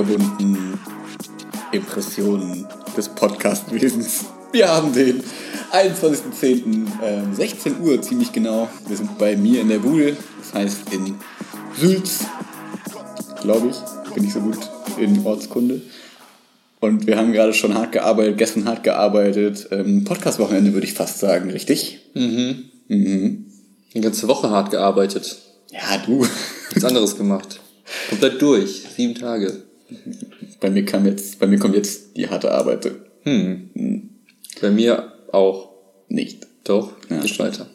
kunterbunten Impressionen des Podcastwesens. Wir haben den 21.10. Ähm, 16 Uhr ziemlich genau. Wir sind bei mir in der Bude, das heißt in Sülz, glaube ich, bin ich so gut in Ortskunde. Und wir haben gerade schon hart gearbeitet, gestern hart gearbeitet. Ähm, Podcast-Wochenende würde ich fast sagen, richtig? Mhm. Mhm. Die ganze Woche hart gearbeitet. Ja, du. Nichts anderes gemacht. Komplett durch. Sieben Tage. Bei mir kam jetzt, bei mir kommt jetzt die harte Arbeit. Hm. hm. Bei mir auch. Nicht. Doch, ja, geht weiter.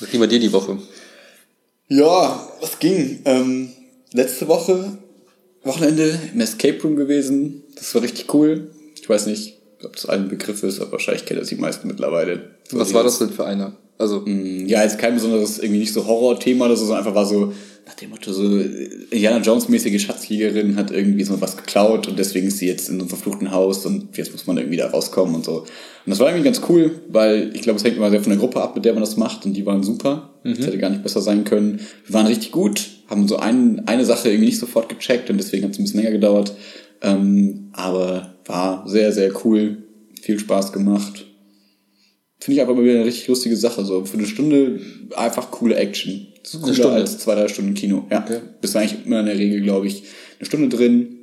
Was ging bei dir die Woche? Ja, was ging? Ähm, letzte Woche, Wochenende im Escape Room gewesen. Das war richtig cool. Ich weiß nicht, ob das ein Begriff ist, aber wahrscheinlich kennen das die meisten mittlerweile. Was war das denn für einer? Also mm, ja, jetzt kein besonderes, irgendwie nicht so Horror-Thema oder so, sondern einfach war so nach dem Motto so Indiana Jones-mäßige Schatzjägerin hat irgendwie so was geklaut und deswegen ist sie jetzt in einem verfluchten Haus und jetzt muss man irgendwie da rauskommen und so. Und das war irgendwie ganz cool, weil ich glaube, es hängt immer sehr von der Gruppe ab, mit der man das macht und die waren super. Mhm. Das hätte gar nicht besser sein können. Wir waren richtig gut, haben so ein, eine Sache irgendwie nicht sofort gecheckt und deswegen hat es ein bisschen länger gedauert. Ähm, aber war sehr, sehr cool, viel Spaß gemacht finde ich einfach mal wieder eine richtig lustige Sache. So für eine Stunde einfach coole Action. Cooler Stunde. als zwei, drei Stunden Kino. Ja. Okay. Bist eigentlich immer in der Regel, glaube ich, eine Stunde drin.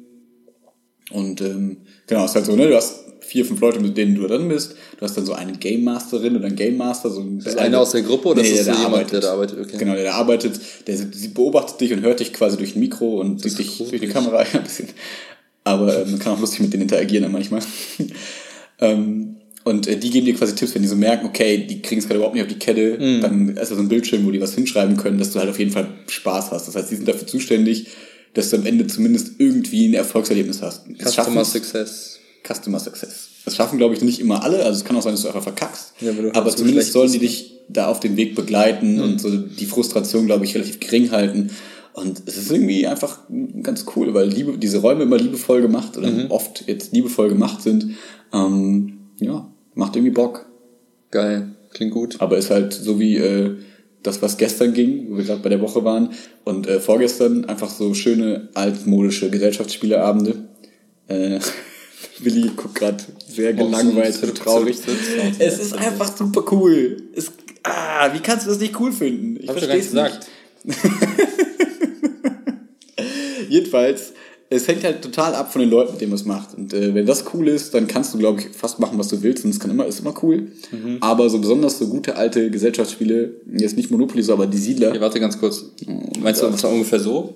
Und ähm, genau, ist halt so, ne? Du hast vier, fünf Leute, mit denen du drin bist. Du hast dann so eine Game Masterin oder einen Game Master. So ein ist das einer aus der Gruppe oder nee, ist das der, so jemand, arbeitet. der da arbeitet? Okay. Genau, der da arbeitet. Der, der beobachtet dich und hört dich quasi durch ein Mikro und sieht dich durch die Kamera. ein bisschen. Aber äh, man kann auch lustig mit denen interagieren manchmal. ähm, und äh, die geben dir quasi Tipps, wenn die so merken, okay, die kriegen es gerade überhaupt nicht auf die Kette, mhm. dann ist da so ein Bildschirm, wo die was hinschreiben können, dass du halt auf jeden Fall Spaß hast. Das heißt, die sind dafür zuständig, dass du am Ende zumindest irgendwie ein Erfolgserlebnis hast. Customer Success. Customer Success. Das schaffen, glaube ich, nicht immer alle. Also es kann auch sein, dass du einfach verkackst. Ja, aber zumindest sollen die dich da auf den Weg begleiten mhm. und so die Frustration, glaube ich, relativ gering halten. Und es ist irgendwie einfach ganz cool, weil Liebe, diese Räume immer liebevoll gemacht oder mhm. oft jetzt liebevoll gemacht sind. Ähm, ja, Macht irgendwie Bock. Geil, klingt gut. Aber ist halt so wie äh, das, was gestern ging, wo wir gerade bei der Woche waren. Und äh, vorgestern einfach so schöne altmodische Gesellschaftsspieleabende. Äh, Willi guckt gerade sehr gelangweilt und traurig. Es ist einfach super cool. Es, ah, wie kannst du das nicht cool finden? Ich verstehe es nicht. Jedenfalls es hängt halt total ab von den Leuten, mit denen man es macht. Und äh, wenn das cool ist, dann kannst du, glaube ich, fast machen, was du willst. Und es kann immer, ist immer cool. Mhm. Aber so besonders so gute alte Gesellschaftsspiele, jetzt nicht Monopoly, so, aber die Siedler. Ja, warte ganz kurz. Oh, Meinst du, das war ungefähr so?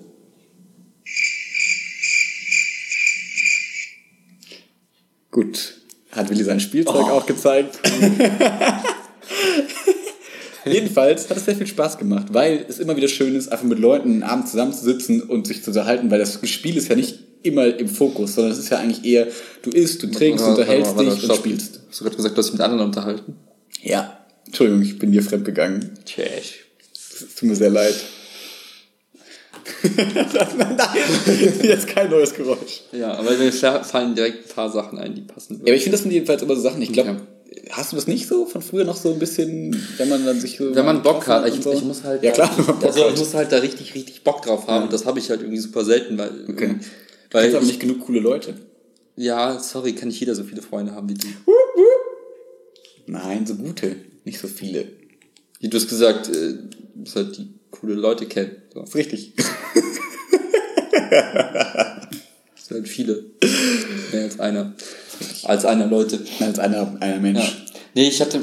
Gut. Hat Willi sein Spielzeug oh. auch gezeigt. Jedenfalls hat es sehr viel Spaß gemacht, weil es immer wieder schön ist, einfach mit Leuten einen Abend zusammenzusitzen und sich zu unterhalten, weil das Spiel ist ja nicht immer im Fokus, sondern es ist ja eigentlich eher, du isst, du trinkst, du unterhältst dich und spielst. Hast du gerade gesagt, du hast dich mit anderen unterhalten? Ja. Entschuldigung, ich bin dir fremd gegangen. Tschäsch. Es tut mir sehr leid. Nein, jetzt kein neues Geräusch. Ja, aber mir fallen direkt ein paar Sachen ein, die passen. Ja, aber ich finde, das sind jedenfalls immer so Sachen. Ich glaube, hast du das nicht so von früher noch so ein bisschen, wenn man dann sich so Wenn man Bock hat, ich, so? ich, muss halt. Ja, klar, da, also, ich muss halt da richtig, richtig Bock drauf haben. Ja. Das habe ich halt irgendwie super selten, weil. Okay. Weil du aber nicht genug coole Leute. Ja, sorry, kann nicht jeder so viele Freunde haben wie du. Nein, so gute, nicht so viele. Wie du hast gesagt, äh, du musst halt die coole Leute kennen. So. Das ist richtig. das sind halt viele. Mehr als einer. Als einer Leute. Als einer, einer Mensch. Ja. Nee, ich hatte,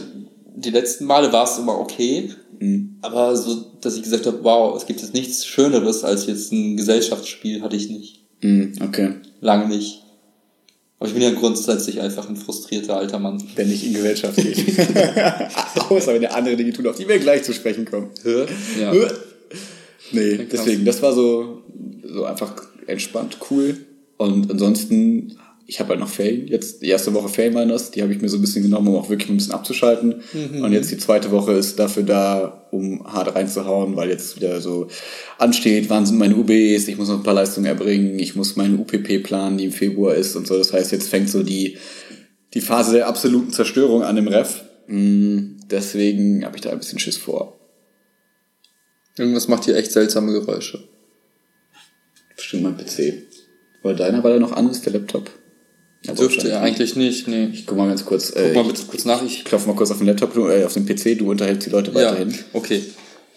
die letzten Male war es immer okay. Mhm. Aber so, dass ich gesagt habe, wow, es gibt jetzt nichts Schöneres als jetzt ein Gesellschaftsspiel, hatte ich nicht. Mhm, okay. Lange nicht. Aber ich bin ja grundsätzlich einfach ein frustrierter alter Mann. Der nicht in Gesellschaft geht. Außer wenn der andere Dinge tut, auf die wir gleich zu sprechen kommen. Ja. Nee, deswegen, das war so, so einfach entspannt, cool. Und ansonsten ich habe halt noch Ferien. Jetzt die erste Woche Ferien waren das, die habe ich mir so ein bisschen genommen, um auch wirklich ein bisschen abzuschalten. Mhm. Und jetzt die zweite Woche ist dafür da, um hart reinzuhauen, weil jetzt wieder so ansteht, wann sind meine UBs, ich muss noch ein paar Leistungen erbringen, ich muss meine UPP planen, die im Februar ist und so. Das heißt, jetzt fängt so die, die Phase der absoluten Zerstörung an im Ref. Mm, deswegen habe ich da ein bisschen Schiss vor. Irgendwas macht hier echt seltsame Geräusche. Bestimmt mein PC. Oder deiner, weil er noch an ist, der Laptop? Dürfte er eigentlich nicht, nee. Ich guck mal ganz kurz. Guck äh, mal bitte kurz nach. Ich klopfe mal kurz auf den Laptop, äh, auf den PC, du unterhältst die Leute weiterhin. Ja, okay.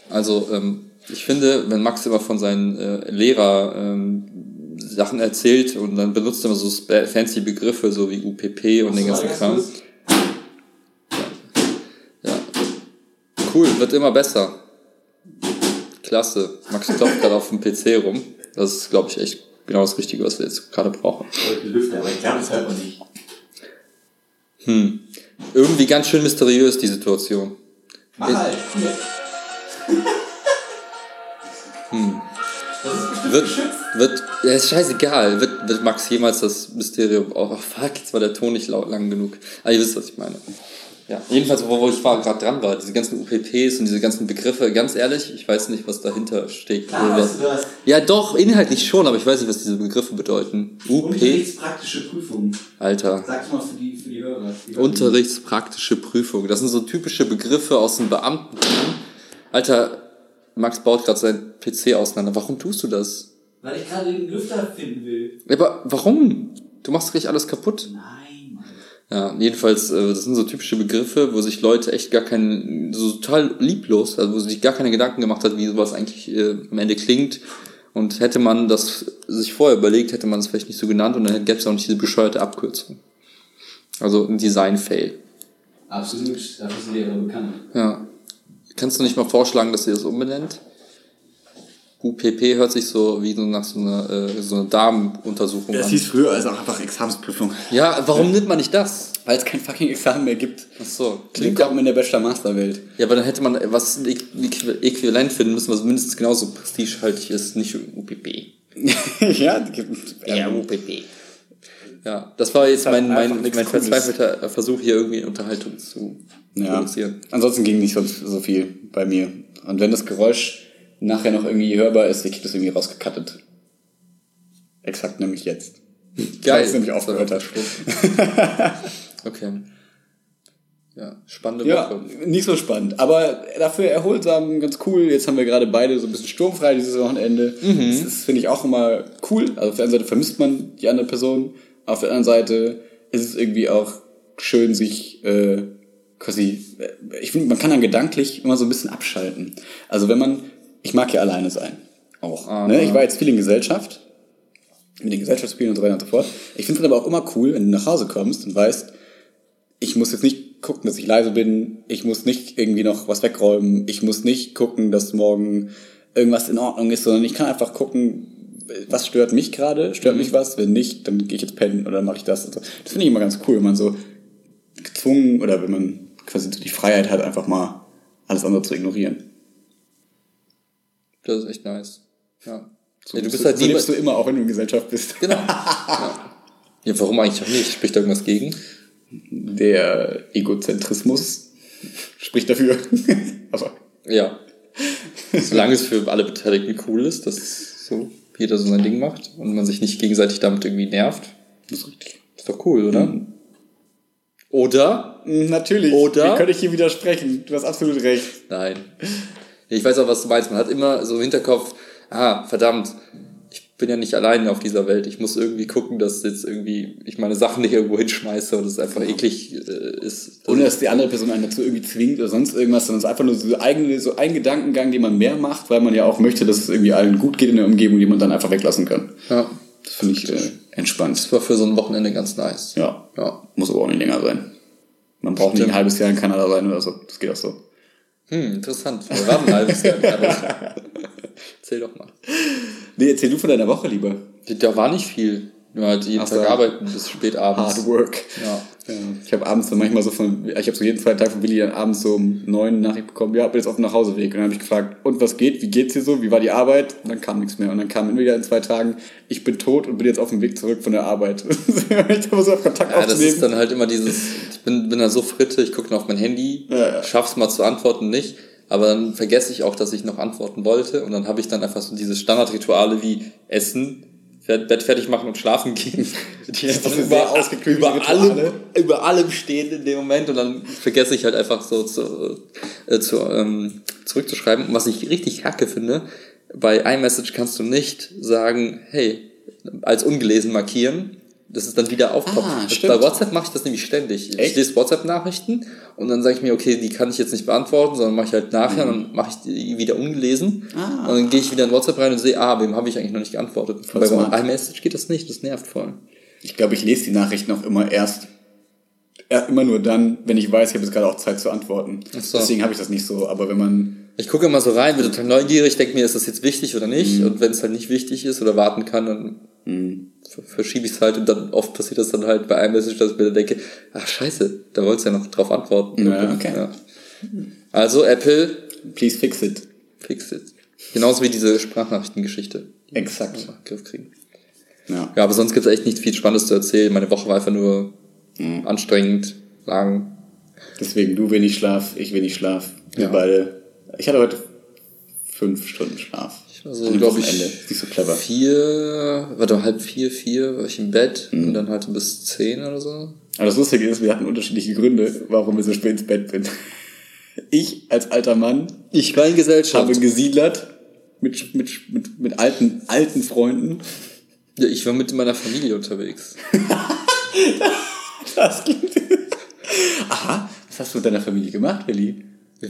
Also, ähm, ich finde, wenn Max immer von seinen äh, Lehrer ähm, Sachen erzählt und dann benutzt er immer so fancy Begriffe, so wie UPP und den ganzen Kram. Ja. ja. Cool, wird immer besser. Klasse. Max klopft gerade auf dem PC rum. Das ist, glaube ich, echt genau das Richtige, was wir jetzt gerade brauchen. Lüfter, aber ich glaube, das hört man nicht. Hm. Irgendwie ganz schön mysteriös, die Situation. Mach halt. Hm. Wird, wird, ja, ist scheißegal. Wird, wird Max jemals das Mysterium, oh fuck, jetzt war der Ton nicht laut lang genug. Aber ihr wisst, was ich meine. Ja, jedenfalls, wo, wo ich gerade dran war, diese ganzen UPPs und diese ganzen Begriffe, ganz ehrlich, ich weiß nicht, was dahinter steht. Klar, was du hast. Ja, doch, inhaltlich schon, aber ich weiß nicht, was diese Begriffe bedeuten. UP. Unterrichtspraktische Prüfung. Alter. Sag's mal für die, für die Hörer. Die Unterrichtspraktische Prüfung. Das sind so typische Begriffe aus dem Beamtentum. Alter, Max baut gerade seinen PC auseinander. Warum tust du das? Weil ich gerade den Lüfter finden will. Aber warum? Du machst gleich alles kaputt. Nein. Ja, jedenfalls, äh, das sind so typische Begriffe, wo sich Leute echt gar keinen, so total lieblos, also wo sich gar keine Gedanken gemacht hat, wie sowas eigentlich äh, am Ende klingt. Und hätte man das sich vorher überlegt, hätte man es vielleicht nicht so genannt und dann gäbe es auch nicht diese bescheuerte Abkürzung. Also ein Design-Fail. Absolut, dafür sind die aber bekannt. Ja. Kannst du nicht mal vorschlagen, dass ihr das umbenennt? UPP hört sich so wie so nach so einer, äh, so einer Darmuntersuchung das an. Das hieß früher also auch einfach Examensprüfung. Ja, warum nimmt man nicht das? Weil es kein fucking Examen mehr gibt. Ach so. Klingt Willkommen in der Bachelor-Master-Welt. Ja, aber dann hätte man was äquivalent finden müssen, was mindestens genauso prestigehaltig ist, nicht UPP. ja, ja, UPP. Ja, das war jetzt mein, mein, mein verzweifelter Versuch, hier irgendwie Unterhaltung zu ja. produzieren. Ansonsten ging nicht so, so viel bei mir. Und wenn das Geräusch nachher noch irgendwie hörbar ist, ich das irgendwie rausgekattet. Exakt nämlich jetzt. Geil. Weil nämlich aufgehört hat. okay. Ja, spannende ja, Woche. Nicht so spannend, aber dafür erholsam, ganz cool. Jetzt haben wir gerade beide so ein bisschen sturmfrei dieses Wochenende. Mhm. Das, finde ich auch immer cool. Also auf der einen Seite vermisst man die andere Person, auf der anderen Seite ist es irgendwie auch schön, sich äh, quasi, äh, ich finde, man kann dann gedanklich immer so ein bisschen abschalten. Also wenn man ich mag ja alleine sein. Auch. Ah, ne? Ich war jetzt viel in Gesellschaft, mit den Gesellschaftsspielen und so weiter und so fort. Ich finde es aber auch immer cool, wenn du nach Hause kommst und weißt, ich muss jetzt nicht gucken, dass ich leise bin, ich muss nicht irgendwie noch was wegräumen, ich muss nicht gucken, dass morgen irgendwas in Ordnung ist, sondern ich kann einfach gucken, was stört mich gerade, stört mich was, wenn nicht, dann gehe ich jetzt pennen oder mache ich das. Und so. Das finde ich immer ganz cool, wenn man so gezwungen oder wenn man quasi die Freiheit hat, einfach mal alles andere zu ignorieren. Das ist echt nice. Ja. So, ja, du bist halt so lebst du immer, auch wenn du in Gesellschaft bist. Genau. ja. ja, warum eigentlich auch nicht? Spricht da irgendwas gegen? Der Egozentrismus spricht dafür. Aber. Ja. Solange es für alle Beteiligten cool ist, dass so jeder so sein Ding macht und man sich nicht gegenseitig damit irgendwie nervt. Das ist richtig. Ist doch cool, oder? Mhm. Oder? Natürlich. Oder? Wie könnte ich hier widersprechen? Du hast absolut recht. Nein. Ich weiß auch, was du meinst. Man hat immer so im Hinterkopf, ah, verdammt, ich bin ja nicht alleine auf dieser Welt. Ich muss irgendwie gucken, dass jetzt irgendwie ich meine Sachen nicht irgendwo hinschmeiße und es einfach eklig äh, ist. Ohne dass die andere Person einen dazu irgendwie zwingt oder sonst irgendwas, sondern es ist einfach nur so, eigene, so ein Gedankengang, den man mehr macht, weil man ja auch möchte, dass es irgendwie allen gut geht in der Umgebung, die man dann einfach weglassen kann. Ja. Das finde ich äh, entspannt. Das war für so ein Wochenende ganz nice. Ja. ja. Muss aber auch nicht länger sein. Man braucht Stimmt. nicht ein halbes Jahr in Kanada sein oder so. Das geht auch so. Hm, interessant. Wir waren ein halbes Jahr Erzähl doch mal. Nee, erzähl du von deiner Woche lieber. Da war nicht viel. Nur halt jeden Ach Tag arbeiten bis spät abends. Hard work. Ja. ja. Ich habe abends dann manchmal so von, ich habe so jeden Freitag von Willi dann abends so um neun Nachricht bekommen, ja, bin jetzt auf dem Nachhauseweg. Und dann habe ich gefragt, und was geht? Wie geht's dir so? Wie war die Arbeit? Und dann kam nichts mehr. Und dann kam wieder in zwei Tagen, ich bin tot und bin jetzt auf dem Weg zurück von der Arbeit. ich habe so auf Kontakt ja, das ist dann halt immer dieses, ich bin, bin da so fritte, ich gucke noch auf mein Handy, ja, ja. schaff's mal zu antworten, nicht. Aber dann vergesse ich auch, dass ich noch antworten wollte. Und dann habe ich dann einfach so diese Standardrituale wie Essen, Bett fertig machen und schlafen gehen. Die einfach über, über, allem, über allem stehen in dem Moment und dann vergesse ich halt einfach so zu, äh, zu, ähm, zurückzuschreiben. Und was ich richtig hacke finde, bei iMessage kannst du nicht sagen, hey, als ungelesen markieren, dass es dann wieder aufpoppt. Ah, Das- bei WhatsApp mache ich das nämlich ständig. Ich Echt? lese WhatsApp-Nachrichten und dann sage ich mir, okay, die kann ich jetzt nicht beantworten, sondern mache ich halt nachher und dann mache ich die wieder ungelesen. Mhm. Ah. Und dann gehe ich wieder in WhatsApp rein und sehe, ah, wem habe ich eigentlich noch nicht geantwortet. bei smart. iMessage geht das nicht, das nervt voll. Ich glaube, ich lese die Nachrichten auch immer erst, ja, immer nur dann, wenn ich weiß, ich habe jetzt gerade auch Zeit zu antworten. So. Deswegen habe ich das nicht so. Aber wenn man, Ich gucke immer so rein, bin total neugierig, denke mir, ist das jetzt wichtig oder nicht? Mhm. Und wenn es halt nicht wichtig ist oder warten kann, dann ver- verschiebe ich es halt und dann oft passiert das dann halt bei iMessage, dass ich mir dann denke, ach scheiße, da wolltest du ja noch drauf antworten. Ja, okay. Ja. Also Apple, please fix it. fix it. Genauso wie diese Sprachnachrichtengeschichte. Exakt. Mal Griff kriegen. Ja. Ja, aber sonst gibt es echt nicht viel Spannendes zu erzählen. Meine Woche war einfach nur Mhm. anstrengend, lang. Deswegen du wenig Schlaf, ich wenig Schlaf. Wir Ja. beide. Ich hatte heute fünf Stunden Schlaf. Also, ich, Wochenende. Ist nicht so clever. vier, warte, halb vier, vier war ich im Bett Mhm. und dann halt bis zehn oder so. Aber das Lustige ist, wir hatten unterschiedliche Gründe, warum wir so spät ins Bett sind. Ich als alter Mann Ich war in Gesellschaft. habe gesiedlert mit, mit, mit, mit alten, alten Freunden. Ja, ich war mit meiner Familie unterwegs. Das klingt. Aha, was hast du mit deiner Familie gemacht, Willi?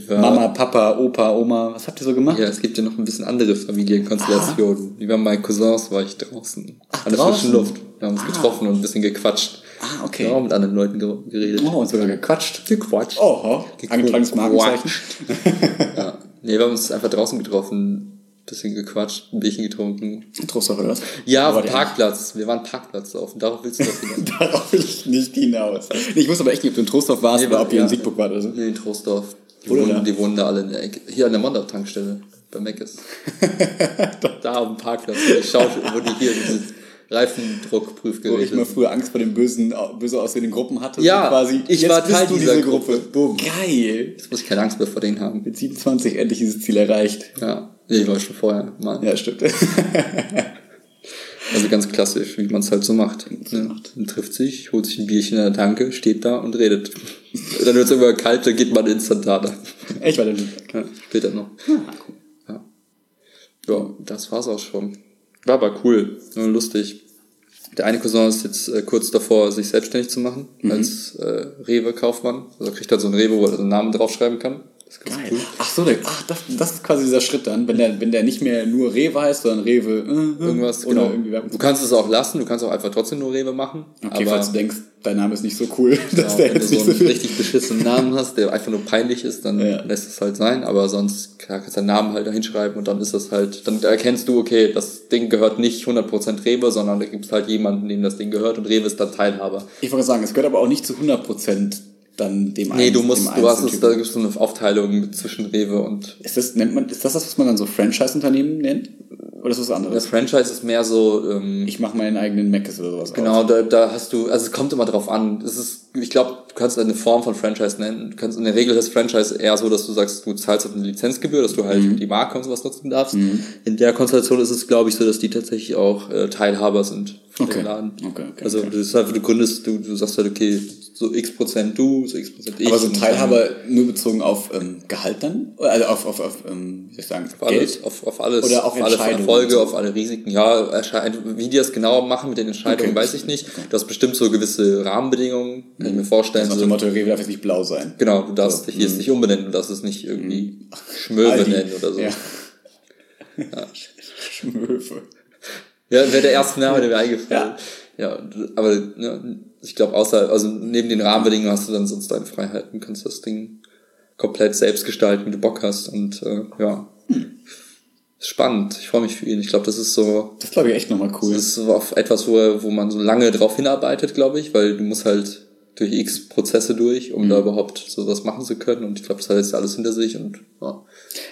Mama, Papa, Opa, Oma, was habt ihr so gemacht? Ja, es gibt ja noch ein bisschen andere Familienkonstellationen. Wie bei meinen Cousins war ich draußen. Ach, An der frischen Luft. Wir haben uns getroffen und ein bisschen gequatscht. Ah, okay. Auch mit anderen Leuten ge- geredet. Oh, und sogar gequatscht. Gequatscht. Oh, angetragenes Markenzeichen. Ja. Nee, wir haben uns einfach draußen getroffen, ein bisschen gequatscht, ein Bierchen getrunken. Trostdorf oder was? Ja, auf dem Parkplatz. Wir waren Parkplatz auf. Darauf willst du doch wieder. Darauf will ich nicht hinaus. Ich wusste aber echt nicht, ob du in Trostdorf warst Nee, oder ob ihr ja. in Siegburg wart oder so. Nee, in Trostdorf. Die Wo denn wohnen, da? die wohnen da alle in der Ecke. Hier an der Monda-Tankstelle. Bei Meckes. da auf dem Parkplatz. Wo die, Schau wo die hier Wo Reifendruckprüfgerät ich mal früher Angst vor den bösen, böse aussehenden Gruppen hatte. Ja, so quasi. ich war Teil dieser diese Gruppe. Boom. Geil. Jetzt muss ich keine Angst mehr vor denen haben. Mit 27 endlich dieses Ziel erreicht. Ja, ich war schon vorher. Mal. Ja, stimmt. Also ganz klassisch, wie man es halt so macht. Ja. Man trifft sich, holt sich ein Bierchen in der Tanke, steht da und redet. dann wird es irgendwann kalt, dann geht man instantaner. Echt war der Ja, später noch. Ja. ja, das war's auch schon. War aber cool, nur lustig. Der eine Cousin ist jetzt äh, kurz davor, sich selbstständig zu machen als äh, Rewe-Kaufmann. Also kriegt halt so ein Rewe, wo er seinen Namen draufschreiben kann. Das ist ganz Geil. cool. Ach so, der, ach, das, das ist quasi dieser Schritt dann, wenn der, wenn der nicht mehr nur Rewe heißt, sondern Rewe äh, Irgendwas, genau. Du kannst es auch lassen, du kannst auch einfach trotzdem nur Rewe machen. Okay, aber falls du denkst, dein Name ist nicht so cool, dass Genau, der wenn du jetzt so einen so richtig beschissenen Namen hast, der einfach nur peinlich ist, dann Ja. lässt es halt sein. Aber sonst klar, kannst du deinen Namen halt da hinschreiben und dann ist das halt, dann erkennst du, okay, das Ding gehört nicht 100% Rewe, sondern da gibt es halt jemanden, dem das Ding gehört und Rewe ist dann Teilhaber. Ich wollte sagen, es gehört aber auch nicht zu 100% dann dem Nee, einen- du musst, du hast es, da gibt es so eine Aufteilung zwischen Rewe und Ist das, nennt man, ist das das, was man dann so Franchise-Unternehmen nennt? Oder ist das was das anderes? Franchise ist mehr so, ähm, Ich mache meinen eigenen Macs oder sowas. Genau, Auf. da, da hast du, also es kommt immer drauf an. Es ist, ich glaube, du kannst eine Form von Franchise nennen. Du kannst in der Regel das Franchise eher so, dass du sagst, du zahlst auf eine Lizenzgebühr, dass du halt Mhm. die Marke und sowas nutzen darfst. In der Konstellation ist es, glaube ich, so, dass die tatsächlich auch äh, Teilhaber sind Okay. dem Laden. Okay, okay, also das ist einfach, du gründest, du, du sagst halt, okay, so x Prozent du, so x Prozent ich. Aber so und Teilhaber nur bezogen auf ähm, Gehalt dann? Also auf, auf, auf ähm, wie soll ich sagen, Auf alles, auf, auf alles, Oder auf alle Erfolge, so. auf alle Risiken. Ja, wie die das genau machen mit den Entscheidungen, Okay. weiß ich nicht. Du hast bestimmt so gewisse Rahmenbedingungen, kann ich mir vorstellen. Nach So, dem Motto, Rewe darf jetzt nicht blau sein. genau, du darfst So, dich jetzt nicht umbenennen, du darfst es nicht irgendwie Schmöwe Aldi. nennen oder so. Ja. Ja. Schmöfe. Ja, wäre der erste Name, der mir eingefallen. Ja, aber ja, ich glaube, außer, also neben den Rahmenbedingungen hast du dann sonst deine Freiheiten, kannst das Ding komplett selbst gestalten, wie du Bock hast. Und äh, ja, ist spannend. Ich freue mich für ihn. Ich glaube, das ist so, Das glaube ich echt nochmal cool. das ist so auf etwas, wo, wo man so lange drauf hinarbeitet, glaube ich, weil du musst halt durch x Prozesse durch, um da überhaupt sowas machen zu können. Und ich glaube, das hat jetzt alles hinter sich und ja.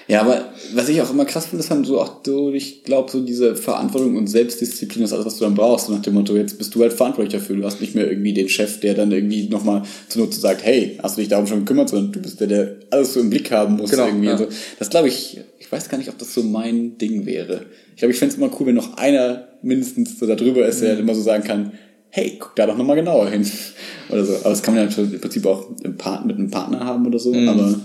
Ja, aber was ich auch immer krass finde, ist dann so auch so, ich glaube, so diese Verantwortung und Selbstdisziplin ist alles, was du dann brauchst. So nach dem Motto, jetzt bist du halt verantwortlich dafür. Du hast nicht mehr irgendwie den Chef, der dann irgendwie nochmal zur Not sagt, hey, hast du dich darum schon gekümmert, sondern du bist der, der alles so im Blick haben muss Genau, irgendwie. ja. Also, das glaube ich, ich weiß gar nicht, ob das so mein Ding wäre. Ich glaube, ich fände es immer cool, wenn noch einer mindestens so da drüber ist, Mhm. der immer so sagen kann, hey, guck da doch nochmal genauer hin. Oder so. Aber das kann man ja im Prinzip auch im Part mit einem Partner haben oder Mhm. so, aber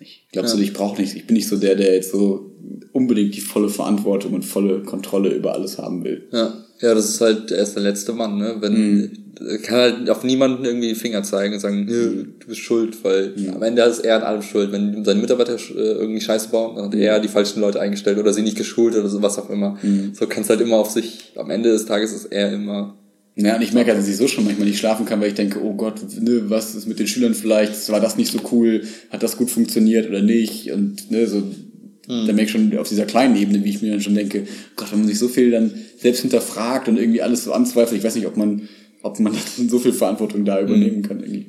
nicht. Ich glaube ja. so, ich brauche nicht, ich bin nicht so der, der jetzt so unbedingt die volle Verantwortung und volle Kontrolle über alles haben will. Ja, ja, das ist halt, er ist der letzte Mann, ne? Wenn, mhm. kann halt auf niemanden irgendwie den Finger zeigen und sagen, du bist schuld, weil mhm. am Ende ist er an allem schuld. Wenn seine Mitarbeiter äh, irgendwie Scheiße bauen, dann hat er die falschen Leute eingestellt oder sie nicht geschult oder so, was auch immer. Mhm. So kannst halt immer auf sich, am Ende des Tages ist er immer ja, und ich merke, dass ich so schon manchmal nicht schlafen kann, weil ich denke, oh Gott, ne, was ist mit den Schülern vielleicht? War das nicht so cool? Hat das gut funktioniert oder nicht? Und ne, so, mhm. da merke ich schon auf dieser kleinen Ebene, wie ich mir dann schon denke, Gott, wenn man sich so viel dann selbst hinterfragt und irgendwie alles so anzweifelt, ich weiß nicht, ob man, ob man so viel Verantwortung da übernehmen mhm. kann irgendwie.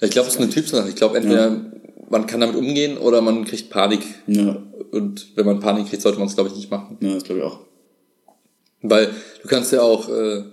Ich glaube, es ist eine Typsache. Ich glaube, entweder ja. man kann damit umgehen oder man kriegt Panik. Ja. Und wenn man Panik kriegt, sollte man es, glaube ich, nicht machen. Ja, das glaube ich auch. Weil du kannst ja auch äh,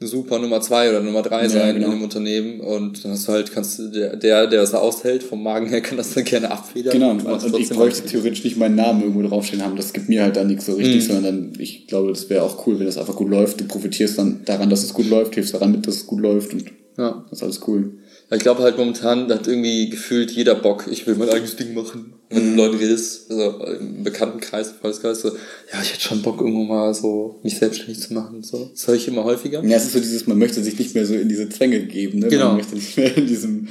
super Nummer zwei oder Nummer drei sein ja, genau. in einem Unternehmen und dann hast du halt, kannst du, der, der, der das aushält, vom Magen her kann das dann gerne abfedern. Genau, und, und ich bräuchte theoretisch nicht meinen Namen irgendwo draufstehen haben, das gibt mir halt dann nichts so richtig, mhm. sondern dann, ich glaube, das wäre auch cool, wenn das einfach gut läuft, du profitierst dann daran, dass es gut läuft, hilfst daran mit, dass es gut läuft und ja. das ist alles cool. Ich glaube halt momentan hat irgendwie gefühlt jeder Bock, ich will mein eigenes Ding machen. Wenn mhm. Leute redest, also im Bekanntenkreis, Freundeskreis, so, ja, ich hätte schon Bock, irgendwo mal so mich selbstständig zu machen. So. Das höre ich immer häufiger. Ja, es ist so dieses, man möchte sich nicht mehr so in diese Zwänge geben, ne? Genau. Man möchte nicht mehr in diesem,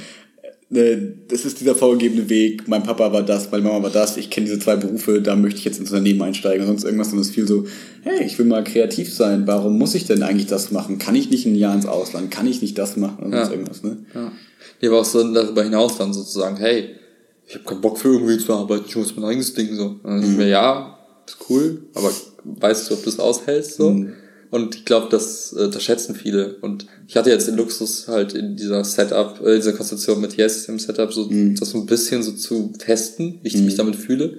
ne, das ist dieser vorgegebene Weg, mein Papa war das, meine Mama war das, ich kenne diese zwei Berufe, da möchte ich jetzt ins Unternehmen einsteigen und sonst irgendwas, sondern es ist viel so, hey, ich will mal kreativ sein, warum muss ich denn eigentlich das machen? Kann ich nicht ein Jahr ins Ausland? Kann ich nicht das machen? Und ja. sonst irgendwas, ne? Ja. Hier war auch so darüber hinaus dann sozusagen, hey, ich habe keinen Bock für irgendwie zu arbeiten, ich muss mein eigenes Ding so. Und dann mhm. ich mir, ja, ist cool, aber weißt du, ob du es aushältst so? Mhm. Und ich glaube, das, äh, das schätzen viele. Und ich hatte jetzt den Luxus halt in dieser Setup, äh, dieser Konstellation mit Yes im Setup, so mhm. das so ein bisschen so zu testen, wie ich mhm. mich damit fühle.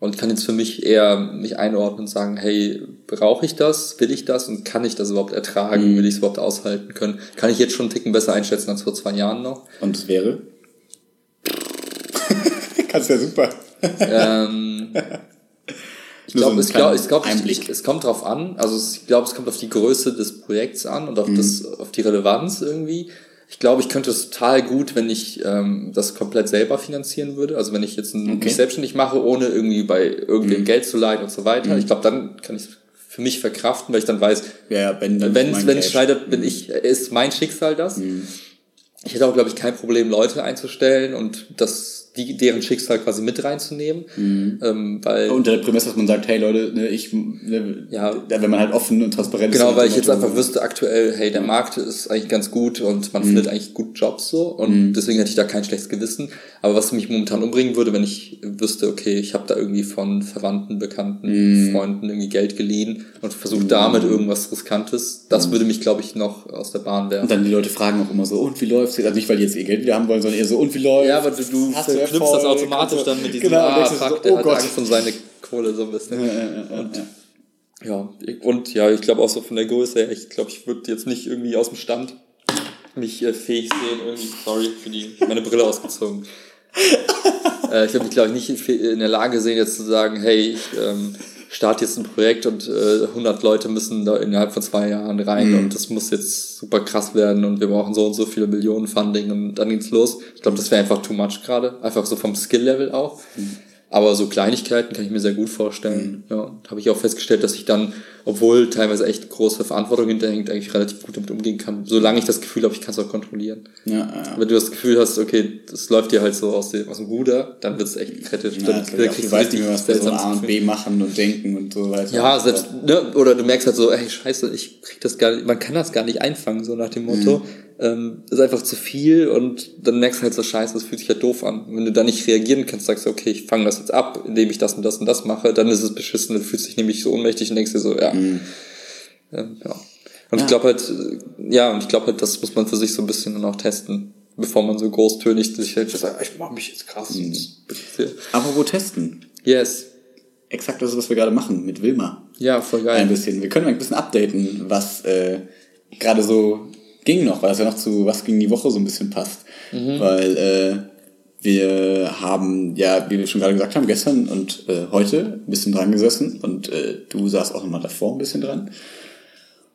Und kann jetzt für mich eher mich einordnen und sagen, hey, brauche ich das? Will ich das? Und kann ich das überhaupt ertragen? Mhm. Will ich es überhaupt aushalten können? Kann ich jetzt schon einen Ticken besser einschätzen als vor zwei Jahren noch? Und es wäre? Kannst ja super. ähm, ich glaube, so es, glaub, ich glaub, ich, es kommt drauf an. Also ich glaube, es kommt auf die Größe des Projekts an und auf, mhm. das, auf die Relevanz irgendwie. Ich glaube, ich könnte es total gut, wenn ich ähm, das komplett selber finanzieren würde. Also wenn ich jetzt ein, okay. mich selbstständig mache, ohne irgendwie bei irgendwem mhm. Geld zu leihen und so weiter. Mhm. Ich glaube, dann kann ich es für mich verkraften, weil ich dann weiß, ja, wenn wenn es scheitert, bin ich, ist mein Schicksal das. Mhm. Ich hätte auch, glaube ich, kein Problem, Leute einzustellen und das die, deren Schicksal quasi mit reinzunehmen. Mhm. Ähm, weil, Unter der Prämisse, dass man sagt, hey Leute, ne, ich, ne, ja, wenn man halt offen und transparent genau, ist. Genau, weil ich jetzt einfach wüsste aktuell, hey, der Markt ist eigentlich ganz gut und man mhm. findet eigentlich gut Jobs so und mhm. deswegen hätte ich da kein schlechtes Gewissen. Aber was mich momentan umbringen würde, wenn ich wüsste, okay, ich habe da irgendwie von Verwandten, Bekannten, mhm. Freunden irgendwie Geld geliehen und versuche damit irgendwas Riskantes, das mhm. würde mich, glaube ich, noch aus der Bahn werfen. Und dann die Leute fragen auch immer so, und wie läuft's? Also nicht, weil die jetzt ihr Geld wieder haben wollen, sondern eher so, und wie läuft's? Ja, aber du, du hast verknüpfst das automatisch dann mit diesem, genau, ah, fuck, so, der oh hat Gott. Angst um seine Kohle so ein bisschen. Ja, ja, und, ja. und ja, ich glaube auch so von der Größe her, ich glaube, ich würde jetzt nicht irgendwie aus dem Stand mich äh, fähig sehen, irgendwie, sorry, für die, meine Brille ausgezogen. äh, ich würde mich, glaube ich, nicht in der Lage sehen, jetzt zu sagen, hey, ich ähm, starte jetzt ein Projekt und äh, 100 Leute müssen da innerhalb von zwei Jahren rein mhm. und das muss jetzt super krass werden und wir brauchen so und so viele Millionen Funding und dann geht's los. Ich glaube, das wäre einfach too much gerade, einfach so vom Skill-Level auch. Mhm. Aber so Kleinigkeiten kann ich mir sehr gut vorstellen. Mhm. Ja, habe ich auch festgestellt, dass ich dann, obwohl teilweise echt große Verantwortung hinterhängt, eigentlich relativ gut damit umgehen kann. Solange ich das Gefühl habe, ich kann es auch kontrollieren. Ja, ja. Wenn du das Gefühl hast, okay, das läuft dir halt so aus dem, aus dem Ruder, dann wird es echt kritisch. Ja, dann, dann kriegst du weißt nicht mehr, was so A und B machen und denken und so weiter. Ja, selbst, ne, oder du merkst halt so, ey, scheiße, ich krieg das gar nicht, man kann das gar nicht einfangen, so nach dem Motto. Mhm ähm, ist einfach zu viel und dann merkst du halt so scheiße, das fühlt sich halt doof an. wenn du da nicht reagieren kannst, sagst du, okay, ich fange das jetzt ab, indem ich das und das und das mache, dann ist es beschissen, dann fühlst du dich nämlich so ohnmächtig und denkst dir so, ja. Mhm. Ähm, ja. Und ja. ich glaube halt, ja, und ich glaube halt, das muss man für sich so ein bisschen dann auch testen, bevor man so großtönig sich halt sagt, ich mach mich jetzt krass. Mhm. Aber wo testen? Yes. Exakt das, was wir gerade machen mit Wilma. Ja, voll geil. Ein bisschen. Wir können ein bisschen updaten, was äh, gerade so ging noch, weil das ja noch zu was ging die Woche so ein bisschen passt. Mhm. Weil äh, wir haben, ja, wie wir schon gerade gesagt haben, gestern und äh, heute ein bisschen dran gesessen und äh, du saßt auch nochmal davor ein bisschen dran.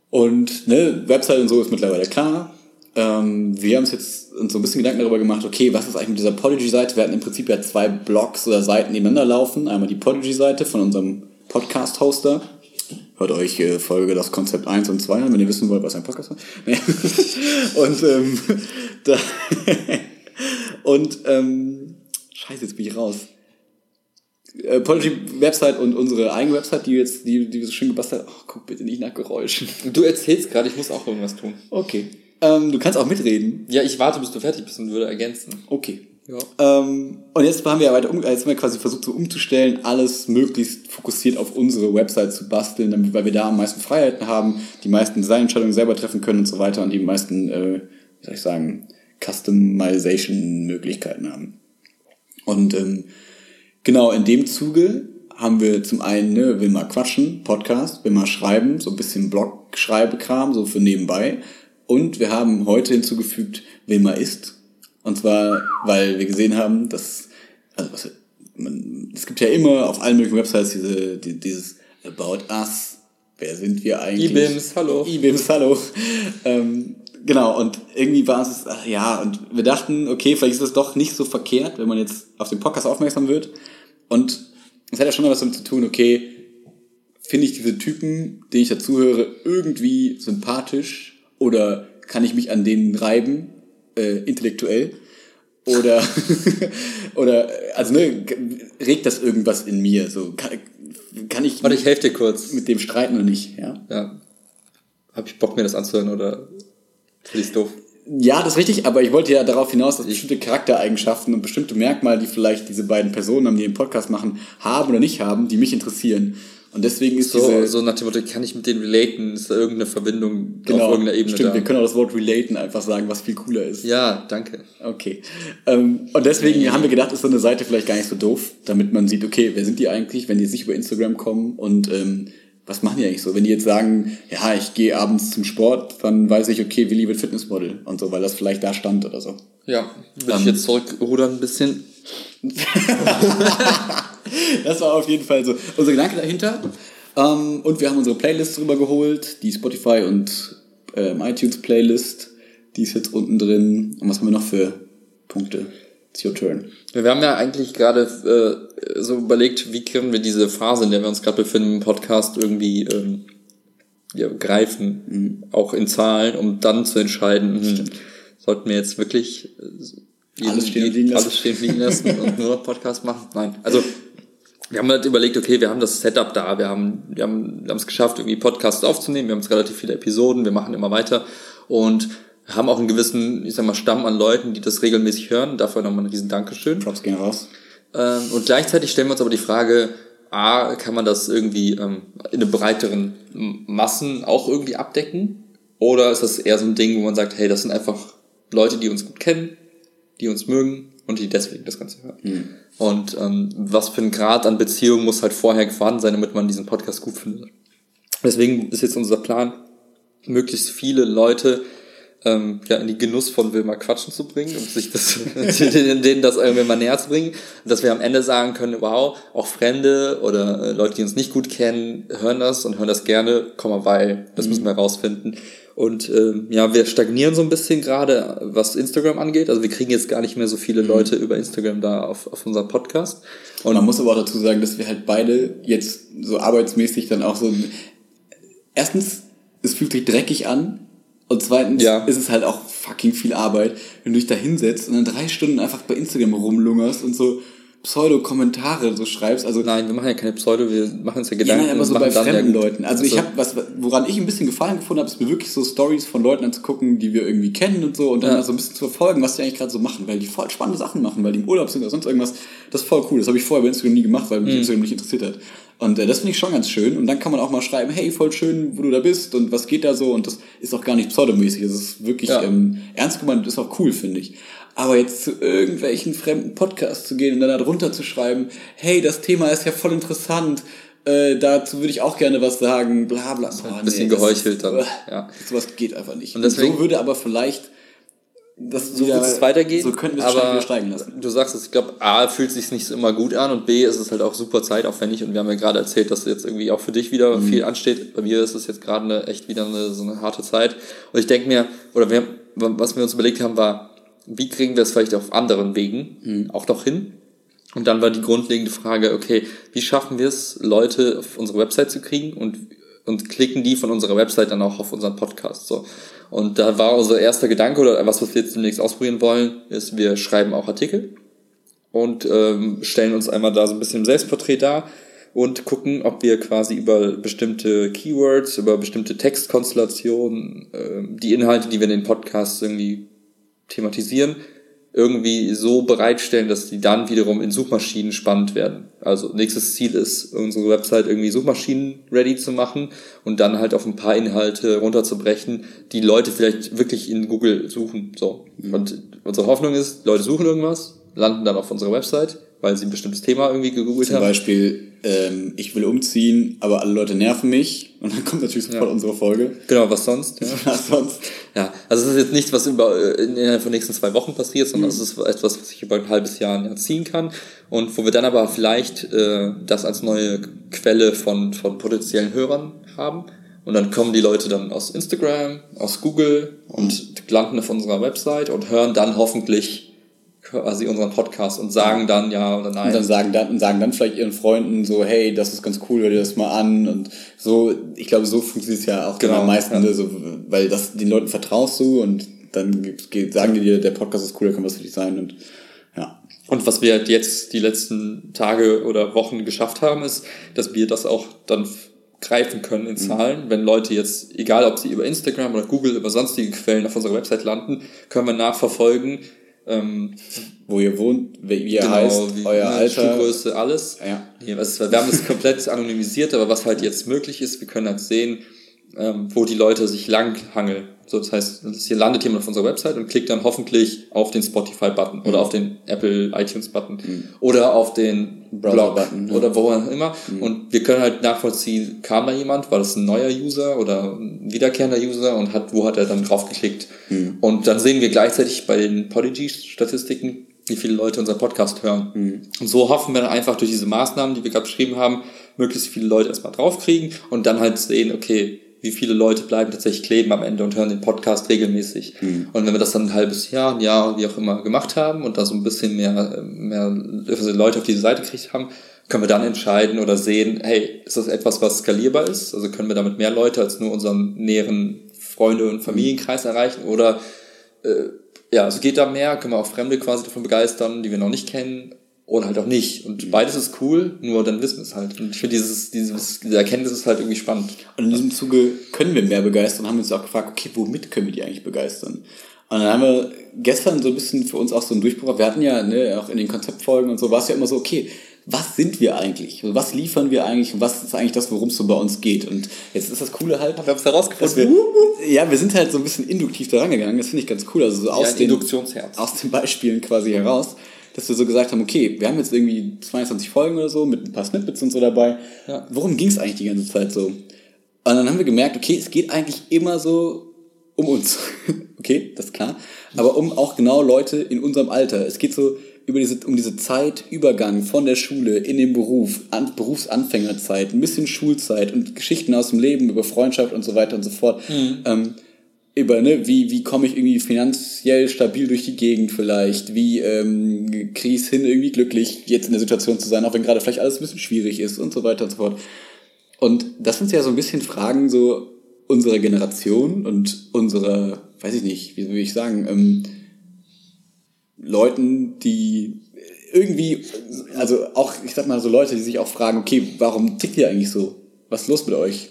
Und ne, Website und so ist mittlerweile klar. Ähm, wir haben uns jetzt uns so ein bisschen Gedanken darüber gemacht, okay, was ist eigentlich mit dieser Podigy-Seite? Wir hatten im Prinzip ja zwei Blogs oder Seiten nebeneinander laufen. Einmal die Podigy-Seite von unserem Podcast-Hoster. Hört euch äh, Folge das Konzept 1 und 2 an, wenn ihr wissen wollt, was ein Podcast ist. Nee. und ähm, da und ähm, scheiße, jetzt bin ich raus. Äh, Podigy-Website und unsere eigene Website, die jetzt, die, die wir so schön gebastelt haben. Oh, guck bitte nicht nach Geräuschen. Du erzählst gerade, ich muss auch irgendwas tun. Okay. Ähm, du kannst auch mitreden. Ja, ich warte, bis du fertig bist und würde ergänzen. Okay. Ähm, und jetzt haben wir ja weiter um, jetzt haben wir quasi versucht so umzustellen, alles möglichst fokussiert auf unsere Website zu basteln, damit, weil wir da am meisten Freiheiten haben, die meisten Designentscheidungen selber treffen können und so weiter und die meisten, äh, wie soll ich sagen, Customization-Möglichkeiten haben. Und ähm, genau in dem Zuge haben wir zum einen, ne, will mal quatschen, Podcast, will mal schreiben, so ein bisschen Blog-Schreibekram, so für nebenbei. Und wir haben heute hinzugefügt, will mal ist. Und zwar, weil wir gesehen haben, dass, also was, man, es gibt ja immer auf allen möglichen Websites diese, die, dieses About Us. Wer sind wir eigentlich? IBIMS, hallo. IBIMS, hallo. ähm, genau, und irgendwie war es, ach, ja, und wir dachten, okay, vielleicht ist es doch nicht so verkehrt, wenn man jetzt auf den Podcast aufmerksam wird. Und es hat ja schon mal was damit zu tun, okay, finde ich diese Typen, denen ich dazuhöre, irgendwie sympathisch oder kann ich mich an denen reiben, äh, intellektuell? Oder, oder, also ne, regt das irgendwas in mir? So, kann, kann ich, Warte, ich helfe dir kurz. mit dem streiten oder nicht? Ja. Ja. Hab ich Bock, mir das anzuhören oder finde ich doof? Ja, das ist richtig, aber ich wollte ja darauf hinaus, dass bestimmte Charaktereigenschaften und bestimmte Merkmale, die vielleicht diese beiden Personen haben, die den Podcast machen, haben oder nicht haben, die mich interessieren. Und deswegen ist So, diese, so nach dem Motto, kann ich mit denen relaten? Ist da irgendeine Verbindung genau, auf irgendeiner Ebene stimmt, da? wir können auch das Wort relaten einfach sagen, was viel cooler ist. ja, danke. Okay. Ähm, und deswegen haben wir gedacht, ist so eine Seite vielleicht gar nicht so doof, damit man sieht, okay, wer sind die eigentlich, wenn die jetzt nicht über Instagram kommen und ähm, was machen die eigentlich so? Wenn die jetzt sagen, ja, ich gehe abends zum Sport, dann weiß ich, okay, Willi wird Fitnessmodel und so, weil das vielleicht da stand oder so. Ja, will Ähm, ich jetzt zurückrudern ein bisschen? Das war auf jeden Fall so unser Gedanke dahinter. Ähm, und wir haben unsere Playlist drüber geholt, die Spotify und ähm, iTunes Playlist, die ist jetzt unten drin. Und was haben wir noch für Punkte? It's your turn. Wir haben ja eigentlich gerade äh, so überlegt, wie können wir diese Phase, in der wir uns gerade befinden im Podcast, irgendwie ähm, ja, greifen, Mhm. auch in Zahlen, um dann zu entscheiden, hm, sollten wir jetzt wirklich äh, Alles stehen liegen lassen. alles stehen und liegen lassen und nur noch Podcast machen? Nein. Also wir haben halt überlegt, okay, wir haben das Setup da, wir haben wir haben wir haben es geschafft, irgendwie Podcasts aufzunehmen, wir haben jetzt relativ viele Episoden, wir machen immer weiter und haben auch einen gewissen, ich sag mal, Stamm an Leuten, die das regelmäßig hören. Dafür nochmal ein riesen Dankeschön. Props gehen raus. Ähm, und gleichzeitig stellen wir uns aber die Frage, A, kann man das irgendwie ähm, in einem breiteren Massen auch irgendwie abdecken? Oder ist das eher so ein Ding, wo man sagt, hey, das sind einfach Leute, die uns gut kennen, die uns mögen und die deswegen das Ganze hören. Und ähm, was für ein Grad an Beziehung muss halt vorher vorhanden sein, damit man diesen Podcast gut findet. Deswegen ist jetzt unser Plan, möglichst viele Leute ähm, ja, in die Genuss von Wilma Quatschen zu bringen und sich das, denen das irgendwie mal näher zu bringen. Dass wir am Ende sagen können, wow, auch Fremde oder äh, Leute, die uns nicht gut kennen, hören das und hören das gerne, Komma, weil, das müssen wir herausfinden. Und ähm, ja, wir stagnieren so ein bisschen gerade, was Instagram angeht. Also wir kriegen jetzt gar nicht mehr so viele Leute über Instagram da auf, auf unseren Podcast. Und man muss aber auch dazu sagen, dass wir halt beide jetzt so arbeitsmäßig dann auch so. Erstens, es fühlt sich dreckig an. Und zweitens Ja. ist es halt auch fucking viel Arbeit, wenn du dich da hinsetzt und dann drei Stunden einfach bei Instagram rumlungerst und so Pseudo-Kommentare so schreibst. Also Nein, wir machen ja keine Pseudo, wir machen uns ja Ja, Gedanken. nein, aber so bei ja fremden. Leuten. Also ich So. habe was, woran ich ein bisschen Gefallen gefunden habe, ist mir wirklich so Stories von Leuten anzugucken, die wir irgendwie kennen und so und dann Ja. so ein bisschen zu verfolgen, was die eigentlich gerade so machen, weil die voll spannende Sachen machen, weil die im Urlaub sind oder sonst irgendwas. Das ist voll cool. Das habe ich vorher bei Instagram nie gemacht, weil mich Mhm. Instagram nicht interessiert hat. Und äh, das finde ich schon ganz schön. Und dann kann man auch mal schreiben, hey, voll schön, wo du da bist und was geht da so. Und das ist auch gar nicht pseudomäßig. Das ist wirklich Ja. ähm, ernst gemeint, ist auch cool, finde ich. Aber jetzt zu irgendwelchen fremden Podcasts zu gehen und dann da drunter zu schreiben, hey, das Thema ist ja voll interessant, äh, dazu würde ich auch gerne was sagen, bla bla. Boah, ein bisschen das geheuchelt dann, äh, ja. Sowas geht einfach nicht. Und deswegen- so würde aber vielleicht das so wird es weitergehen. So könnten wir es aber wieder steigen lassen. Du sagst es, ich glaube, A, fühlt sich nicht immer gut an und B, ist es halt auch super zeitaufwendig und wir haben ja gerade erzählt, dass jetzt irgendwie auch für dich wieder Mhm. viel ansteht. Bei mir ist es jetzt gerade echt wieder eine, so eine harte Zeit und ich denke mir, oder wir, was wir uns überlegt haben, war, wie kriegen wir es vielleicht auf anderen Wegen mhm. auch noch hin? Und dann war die grundlegende Frage, okay, wie schaffen wir es, Leute auf unsere Website zu kriegen und, und klicken die von unserer Website dann auch auf unseren Podcast, so. Und da war unser erster Gedanke oder was, was wir jetzt demnächst ausprobieren wollen, ist, wir schreiben auch Artikel und ähm, stellen uns einmal da so ein bisschen im Selbstporträt dar und gucken, ob wir quasi über bestimmte Keywords, über bestimmte Textkonstellationen, äh, die Inhalte, die wir in den Podcasts irgendwie thematisieren, irgendwie so bereitstellen, dass die dann wiederum in Suchmaschinen spannend werden. Also nächstes Ziel ist, unsere Website irgendwie Suchmaschinen ready zu machen und dann halt auf ein paar Inhalte runterzubrechen, die Leute vielleicht wirklich in Google suchen. So. Mhm. Und unsere Hoffnung ist, Leute suchen irgendwas, landen dann auf unserer Website, weil sie ein bestimmtes Thema irgendwie gegoogelt Zum haben. Zum Beispiel ähm, ich will umziehen, aber alle Leute nerven mich. Und dann kommt natürlich sofort ja. unsere Folge. Genau, was sonst? Ja. was sonst? Ja, also es ist jetzt nichts, was über, äh, innerhalb von nächsten zwei Wochen passiert, sondern mhm. es ist etwas, was ich über ein halbes Jahr ziehen kann. Und wo wir dann aber vielleicht äh, das als neue Quelle von, von potenziellen Hörern haben. Und dann kommen die Leute dann aus Instagram, aus Google und landen auf unserer Website und hören dann hoffentlich quasi unseren Podcast und sagen dann ja oder nein. Und dann sagen dann, und sagen dann vielleicht ihren Freunden so, hey, das ist ganz cool, hör dir das mal an. Und so, ich glaube, so funktioniert es ja auch genau, am meisten, ja. Ne, so, weil das den Leuten vertraust du und dann sagen die dir, der Podcast ist cool, da kann was für dich sein und ja. Und was wir halt jetzt die letzten Tage oder Wochen geschafft haben, ist, dass wir das auch dann greifen können in mhm. Zahlen. Mhm. Wenn Leute jetzt, egal ob sie über Instagram oder Google, über sonstige Quellen auf unserer Website landen, können wir nachverfolgen, ähm, wo ihr wohnt, wie ihr genau, heißt, wie, euer ne, Alter. Schuhgröße, alles. Ja. Nee, was, wir haben es komplett anonymisiert, aber was halt jetzt möglich ist, wir können halt sehen, ähm, wo die Leute sich langhangeln. So, das heißt, das hier landet jemand auf unserer Website und klickt dann hoffentlich auf den Spotify-Button mhm. oder auf den Apple iTunes-Button mhm. oder auf den Browser-Button ja. oder wo auch immer. Mhm. Und wir können halt nachvollziehen, kam da jemand, war das ein neuer User oder ein wiederkehrender User und hat, wo hat er dann drauf geklickt? Mhm. Und dann sehen wir gleichzeitig bei den Podigy-Statistiken, wie viele Leute unseren Podcast hören. Mhm. Und so hoffen wir dann einfach durch diese Maßnahmen, die wir gerade beschrieben haben, möglichst viele Leute erstmal draufkriegen und dann halt sehen, okay, wie viele Leute bleiben tatsächlich kleben am Ende und hören den Podcast regelmäßig. Mhm. Und wenn wir das dann ein halbes Jahr, ein Jahr, wie auch immer gemacht haben und da so ein bisschen mehr, mehr Leute auf diese Seite gekriegt haben, können wir dann entscheiden oder sehen, hey, ist das etwas, was skalierbar ist? Also können wir damit mehr Leute als nur unseren näheren Freunde- und Familienkreis erreichen? Oder äh, ja, also geht da mehr, können wir auch Fremde quasi davon begeistern, die wir noch nicht kennen oder halt auch nicht. Und mhm. beides ist cool, nur dann wissen wir es halt. Und ich finde, dieses, dieses, diese Erkenntnis ist halt irgendwie spannend. Und in diesem Zuge können wir mehr begeistern, haben wir uns auch gefragt, okay, womit können wir die eigentlich begeistern? Und dann haben wir gestern so ein bisschen für uns auch so einen Durchbruch. Wir hatten ja, ne, auch in den Konzeptfolgen und so, war es ja immer so, okay, was sind wir eigentlich? Was liefern wir eigentlich? Und was ist eigentlich das, worum es so bei uns geht? Und jetzt ist das Coole halt. Wir haben es herausgefunden. Wir, ja, wir sind halt so ein bisschen induktiv da rangegangen. Das finde ich ganz cool. Also so aus, ja, den, aus den Beispielen quasi heraus dass wir so gesagt haben, okay, wir haben jetzt irgendwie 22 Folgen oder so mit ein paar Snippets und so dabei. Ja. Worum ging es eigentlich die ganze Zeit so? Und dann haben wir gemerkt, okay, es geht eigentlich immer so um uns. okay, das ist klar. Aber um auch genau Leute in unserem Alter. Es geht so über diese, um diese Zeitübergang von der Schule in den Beruf, an, Berufsanfängerzeit, ein bisschen Schulzeit und Geschichten aus dem Leben über Freundschaft und so weiter und so fort. Mhm. Ähm, über, ne, wie, wie komme ich irgendwie finanziell stabil durch die Gegend vielleicht, wie ähm, kriege ich es hin, irgendwie glücklich jetzt in der Situation zu sein, auch wenn gerade vielleicht alles ein bisschen schwierig ist und so weiter und so fort. Und das sind ja so ein bisschen Fragen so unserer Generation und unserer, weiß ich nicht, wie will ich sagen, ähm, Leuten, die irgendwie, also auch, ich sag mal so Leute, die sich auch fragen, okay, warum tickt ihr eigentlich so? Was ist los mit euch?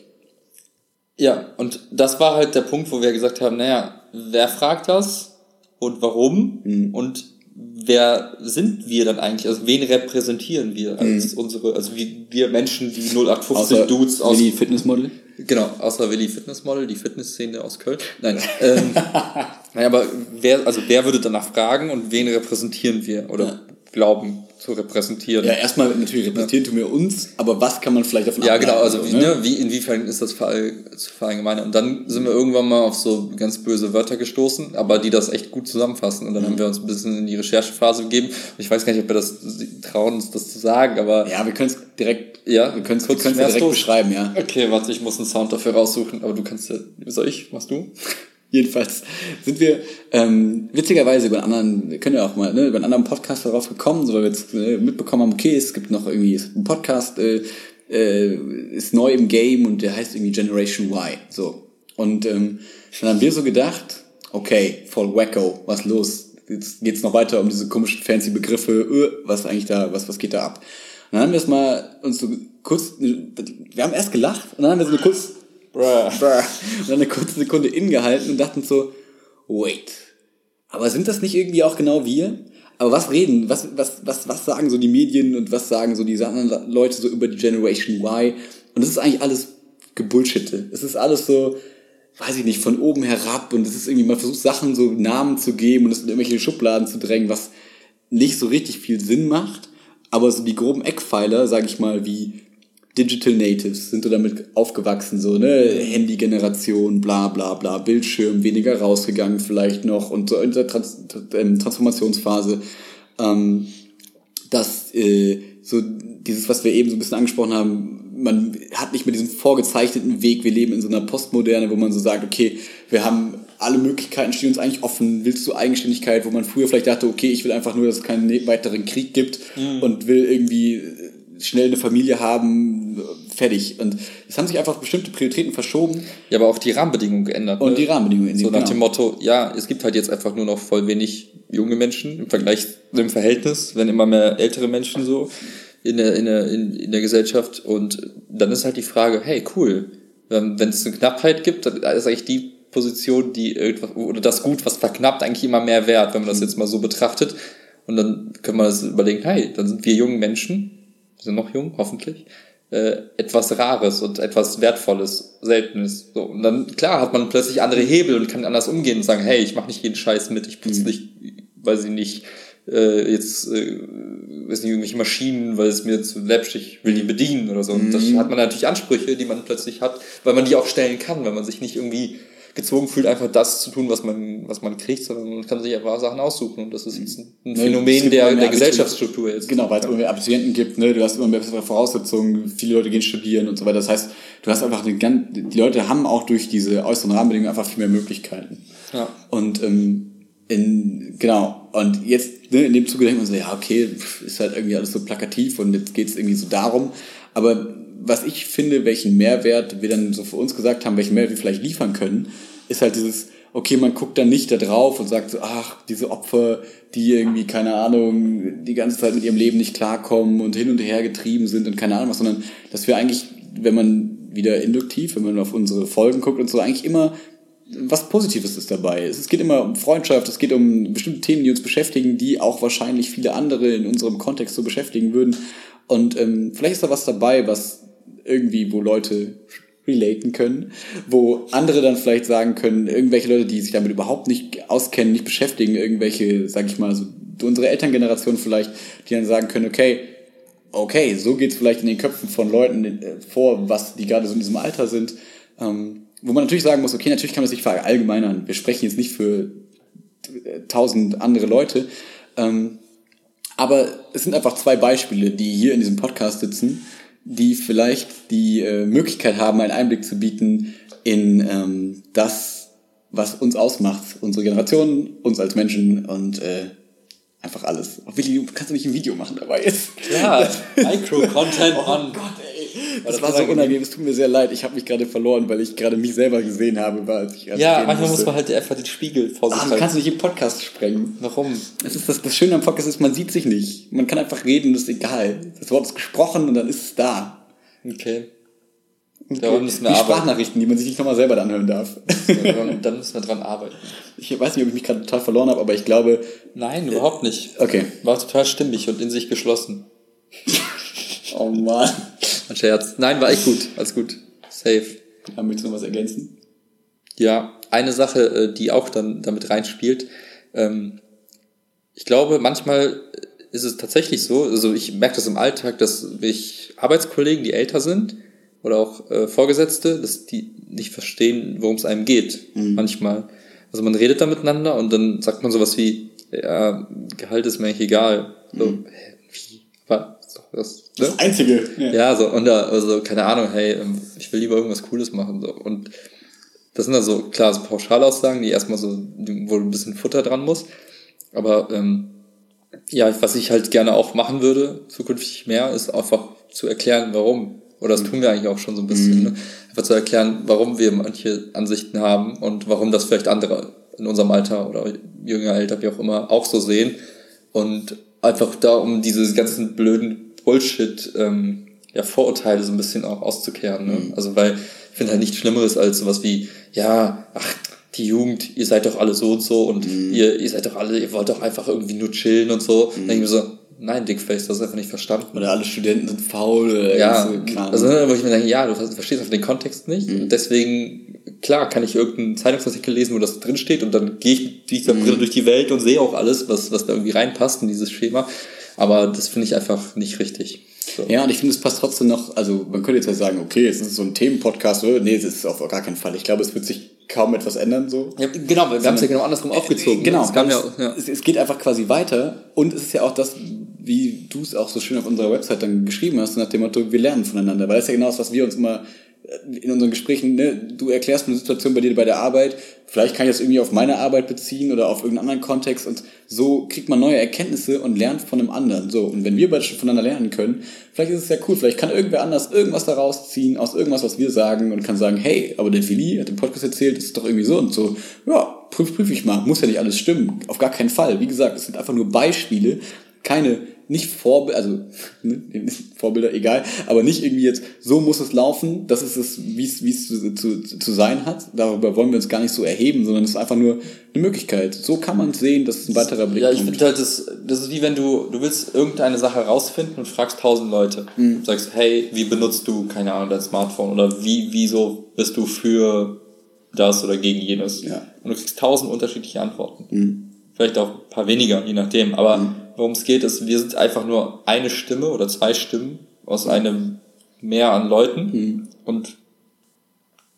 Ja, und das war halt der Punkt, wo wir gesagt haben, naja, wer fragt das und warum mhm. und wer sind wir dann eigentlich? Also wen repräsentieren wir als mhm. unsere, also wie wir Menschen, die 0815 außer Dudes aus. Willi Fitnessmodel? Genau, außer Willi Fitnessmodel, die Fitnessszene aus Köln. Nein. ähm, naja, aber wer, also wer würde danach fragen und wen repräsentieren wir? Oder ja. glauben zu repräsentieren. Ja, erstmal natürlich repräsentieren tun wir uns, aber was kann man vielleicht davon Ja, genau, also wie, ne? wie, inwiefern ist das zu verallgemeinern? Und dann sind wir irgendwann mal auf so ganz böse Wörter gestoßen, aber die das echt gut zusammenfassen. Und dann mhm. haben wir uns ein bisschen in die Recherchephase gegeben. Ich weiß gar nicht, ob wir das trauen, uns das zu sagen, aber. Ja, wir können es direkt, ja, wir können es direkt beschreiben, ja. Okay, warte, ich muss einen Sound dafür raussuchen, aber du kannst ja, soll ich? Machst du? Jedenfalls sind wir ähm, witzigerweise über einen anderen, können ja auch mal, ne, über einen anderen Podcast darauf gekommen, so weil wir jetzt äh, mitbekommen haben, okay, es gibt noch irgendwie es gibt einen Podcast, äh, äh, ist neu im Game und der heißt irgendwie Generation Y. So. Und ähm, dann haben wir so gedacht, okay, voll wacko, was los? Jetzt geht's noch weiter um diese komischen fancy Begriffe, äh, was eigentlich da, was, was geht da ab? Und dann haben wir es mal uns so kurz, wir haben erst gelacht und dann haben wir so kurz, bruh, und dann eine kurze Sekunde ingehalten und dachten so, wait, aber sind das nicht irgendwie auch genau wir? Aber was reden, was, was, was, was sagen so die Medien und was sagen so diese anderen Leute so über die Generation Y? Und das ist eigentlich alles Gebullshitte. Es ist alles so, weiß ich nicht, von oben herab und es ist irgendwie, man versucht Sachen so Namen zu geben und es in irgendwelche Schubladen zu drängen, was nicht so richtig viel Sinn macht. Aber so die groben Eckpfeiler, sag ich mal, wie Digital Natives sind so damit aufgewachsen, so, ne, Handy-Generation, bla, bla, bla, Bildschirm, weniger rausgegangen vielleicht noch und so in der Trans ähm, Transformationsphase, ähm, dass, äh, so dieses, was wir eben so ein bisschen angesprochen haben, man hat nicht mehr diesen vorgezeichneten Weg, wir leben in so einer Postmoderne, wo man so sagt, okay, wir haben alle Möglichkeiten stehen uns eigentlich offen. Willst du Eigenständigkeit, wo man früher vielleicht dachte, okay, ich will einfach nur, dass es keinen weiteren Krieg gibt mhm. und will irgendwie schnell eine Familie haben, fertig. Und es haben sich einfach bestimmte Prioritäten verschoben. Ja, aber auch die Rahmenbedingungen geändert. Und ne? die Rahmenbedingungen. So nach genau. dem Motto, ja, es gibt halt jetzt einfach nur noch voll wenig junge Menschen im Vergleich im Verhältnis, wenn immer mehr ältere Menschen so in der, in der, in, in der Gesellschaft. Und dann ist halt die Frage, hey, cool, wenn es eine Knappheit gibt, dann ist eigentlich die Position, die irgendwas, oder das Gut, was verknappt, eigentlich immer mehr wert, wenn man das jetzt mal so betrachtet. Und dann können wir das überlegen, hey, dann sind wir jungen Menschen, sind noch jung, hoffentlich, äh, etwas Rares und etwas Wertvolles, Seltenes. So, und dann, klar, hat man plötzlich andere Hebel und kann anders umgehen und sagen, hey, ich mache nicht jeden Scheiß mit, ich putze mhm. nicht, weiß ich nicht, äh, jetzt, äh, weiß nicht, irgendwelche Maschinen, weil es mir zu läppsch, ich will die bedienen oder so. Und mhm. das hat man natürlich Ansprüche, die man plötzlich hat, weil man die auch stellen kann, weil man sich nicht irgendwie gezwungen fühlt, einfach das zu tun, was man, was man kriegt, sondern man kann sich einfach Sachen aussuchen. Und das ist jetzt ein, ne, Phänomen der, der Gesellschaftsstruktur jetzt. Genau, weil es irgendwie Abiturienten gibt, ne? du hast immer bessere Voraussetzungen, viele Leute gehen studieren und so weiter. Das heißt, du hast einfach eine ganz, die Leute haben auch durch diese äußeren Rahmenbedingungen einfach viel mehr Möglichkeiten. Ja. Und ähm, in, genau, und jetzt ne, in dem Zuge denkt man so, ja, okay, ist halt irgendwie alles so plakativ und jetzt geht es irgendwie so darum. Aber was ich finde, welchen Mehrwert wir dann so für uns gesagt haben, welchen Mehrwert wir vielleicht liefern können, ist halt dieses, okay, man guckt dann nicht da drauf und sagt so, ach, diese Opfer, die irgendwie, keine Ahnung, die ganze Zeit mit ihrem Leben nicht klarkommen und hin und her getrieben sind und keine Ahnung was, sondern dass wir eigentlich, wenn man wieder induktiv, wenn man auf unsere Folgen guckt und so, eigentlich immer was Positives ist dabei. Es geht immer um Freundschaft, es geht um bestimmte Themen, die uns beschäftigen, die auch wahrscheinlich viele andere in unserem Kontext so beschäftigen würden. Und ähm, vielleicht ist da was dabei, was irgendwie, wo Leute relaten können, wo andere dann vielleicht sagen können, irgendwelche Leute, die sich damit überhaupt nicht auskennen, nicht beschäftigen, irgendwelche, sag ich mal, so unsere Elterngeneration vielleicht, die dann sagen können, okay, okay, so geht's vielleicht in den Köpfen von Leuten äh, vor, was die gerade so in diesem Alter sind, ähm, wo man natürlich sagen muss, okay, natürlich kann man das nicht verallgemeinern. Wir sprechen jetzt nicht für äh, tausend andere Leute, ähm, aber es sind einfach zwei Beispiele, die hier in diesem Podcast sitzen, die vielleicht die äh, Möglichkeit haben, einen Einblick zu bieten in ähm, das, was uns ausmacht, unsere Generation, uns als Menschen und äh, einfach alles. Willi, kannst du nicht ein Video machen dabei jetzt? Klar, Micro-Content oh on. Gott, das, war so unangenehm, es tut mir sehr leid. Ich habe mich gerade verloren, weil ich gerade mich selber gesehen habe. Als ich, als ja, manchmal muss man halt einfach den Spiegel vor sich ah, halten. kannst du nicht im Podcast sprengen. Warum? Das, ist das, das Schöne am Podcast ist, man sieht sich nicht. Man kann einfach reden, das ist egal. Das Wort ist gesprochen und dann ist es da. Okay. Okay. Darum müssen wir die arbeiten. Sprachnachrichten, die man sich nicht nochmal selber anhören darf. dann müssen wir dran arbeiten. Ich weiß nicht, ob ich mich gerade total verloren habe, aber ich glaube. Nein, überhaupt nicht. Okay. War total stimmig und in sich geschlossen. oh Mann. Ein Scherz. Nein, war echt gut. Alles gut. Safe. Haben wir noch was ergänzen? Ja, eine Sache, äh, die auch dann damit reinspielt. Ähm, ich glaube, manchmal ist es tatsächlich so, also ich merke das im Alltag, dass ich Arbeitskollegen, die älter sind, oder auch äh, Vorgesetzte, dass die nicht verstehen, worum es einem geht. Mhm. Manchmal. Also man redet da miteinander und dann sagt man sowas wie, ja, Gehalt ist mir eigentlich egal. So, mhm. wie? Aber das, ne? das Einzige. Ja. ja, so, und da, also, keine Ahnung, hey, ähm, ich will lieber irgendwas Cooles machen. So. Und das sind also klar so Pauschalaussagen, die erstmal so, wo ein bisschen Futter dran muss. Aber ähm, ja, was ich halt gerne auch machen würde, zukünftig mehr, ist einfach zu erklären, warum. Oder das tun wir eigentlich auch schon so ein bisschen. Mhm. Ne? Einfach zu erklären, warum wir manche Ansichten haben und warum das vielleicht andere in unserem Alter oder jünger, älter, wie auch immer, auch so sehen. Und einfach da, um diese ganzen blöden Bullshit, ähm, ja, Vorurteile so ein bisschen auch auszukehren. Ne? Mhm. Also, weil ich finde halt nichts Schlimmeres als sowas wie, ja, ach, die Jugend, ihr seid doch alle so und so und mhm. ihr, ihr seid doch alle, ihr wollt doch einfach irgendwie nur chillen und so. Mhm. Dann denke ich mir so, nein, Dickface, das ist einfach nicht verstanden. Oder alle Studenten sind faul oder ja, so Kram. Also, wo ich mir denke, ja, du verstehst einfach den Kontext nicht. Mhm. Und deswegen, klar, kann ich irgendeinen Zeitungsartikel lesen, wo das drinsteht und dann gehe ich mit dieser mhm. Brille durch die Welt und sehe auch alles, was, was da irgendwie reinpasst in dieses Schema. Aber das finde ich einfach nicht richtig. So. Ja, und ich finde, es passt trotzdem noch, also man könnte jetzt ja sagen, okay, jetzt ist es so ein Themenpodcast, oder? Nee, es ist auf gar keinen Fall. Ich glaube, es wird sich kaum etwas ändern, so. Ja, genau, wir haben es ja genau andersrum aufgezogen. Genau, es, ja, ja. Es, es, geht einfach quasi weiter und es ist ja auch das, wie du es auch so schön auf unserer Website dann geschrieben hast, nach dem Motto, wir lernen voneinander, weil das ist ja genau das, was wir uns immer in unseren Gesprächen, ne, du erklärst mir eine Situation bei dir bei der Arbeit, vielleicht kann ich das irgendwie auf meine Arbeit beziehen oder auf irgendeinen anderen Kontext und so kriegt man neue Erkenntnisse und lernt von einem anderen. So, und wenn wir beide schon voneinander lernen können, vielleicht ist es ja cool, vielleicht kann irgendwer anders irgendwas daraus ziehen, aus irgendwas, was wir sagen und kann sagen, hey, aber der Willi hat im Podcast erzählt, das ist doch irgendwie so und so. Ja, prüf, prüf ich mal, muss ja nicht alles stimmen, auf gar keinen Fall. Wie gesagt, es sind einfach nur Beispiele, keine nicht Vorbilder, also ne, Vorbilder, egal, aber nicht irgendwie jetzt, so muss es laufen, das ist es, wie es, wie es zu, zu, zu sein hat. Darüber wollen wir uns gar nicht so erheben, sondern es ist einfach nur eine Möglichkeit. So kann man sehen, das ist ein weiterer Blick. Ja, ich finde halt, das, das ist wie wenn du, du willst irgendeine Sache rausfinden und fragst tausend Leute. Mhm. Sagst, hey, wie benutzt du, keine Ahnung, dein Smartphone oder wie, wieso bist du für das oder gegen jenes? Ja. Und du kriegst tausend unterschiedliche Antworten. Mhm. Vielleicht auch ein paar weniger, je nachdem, aber mhm worum es geht, ist, wir sind einfach nur eine Stimme oder zwei Stimmen aus einem Meer an Leuten mhm. und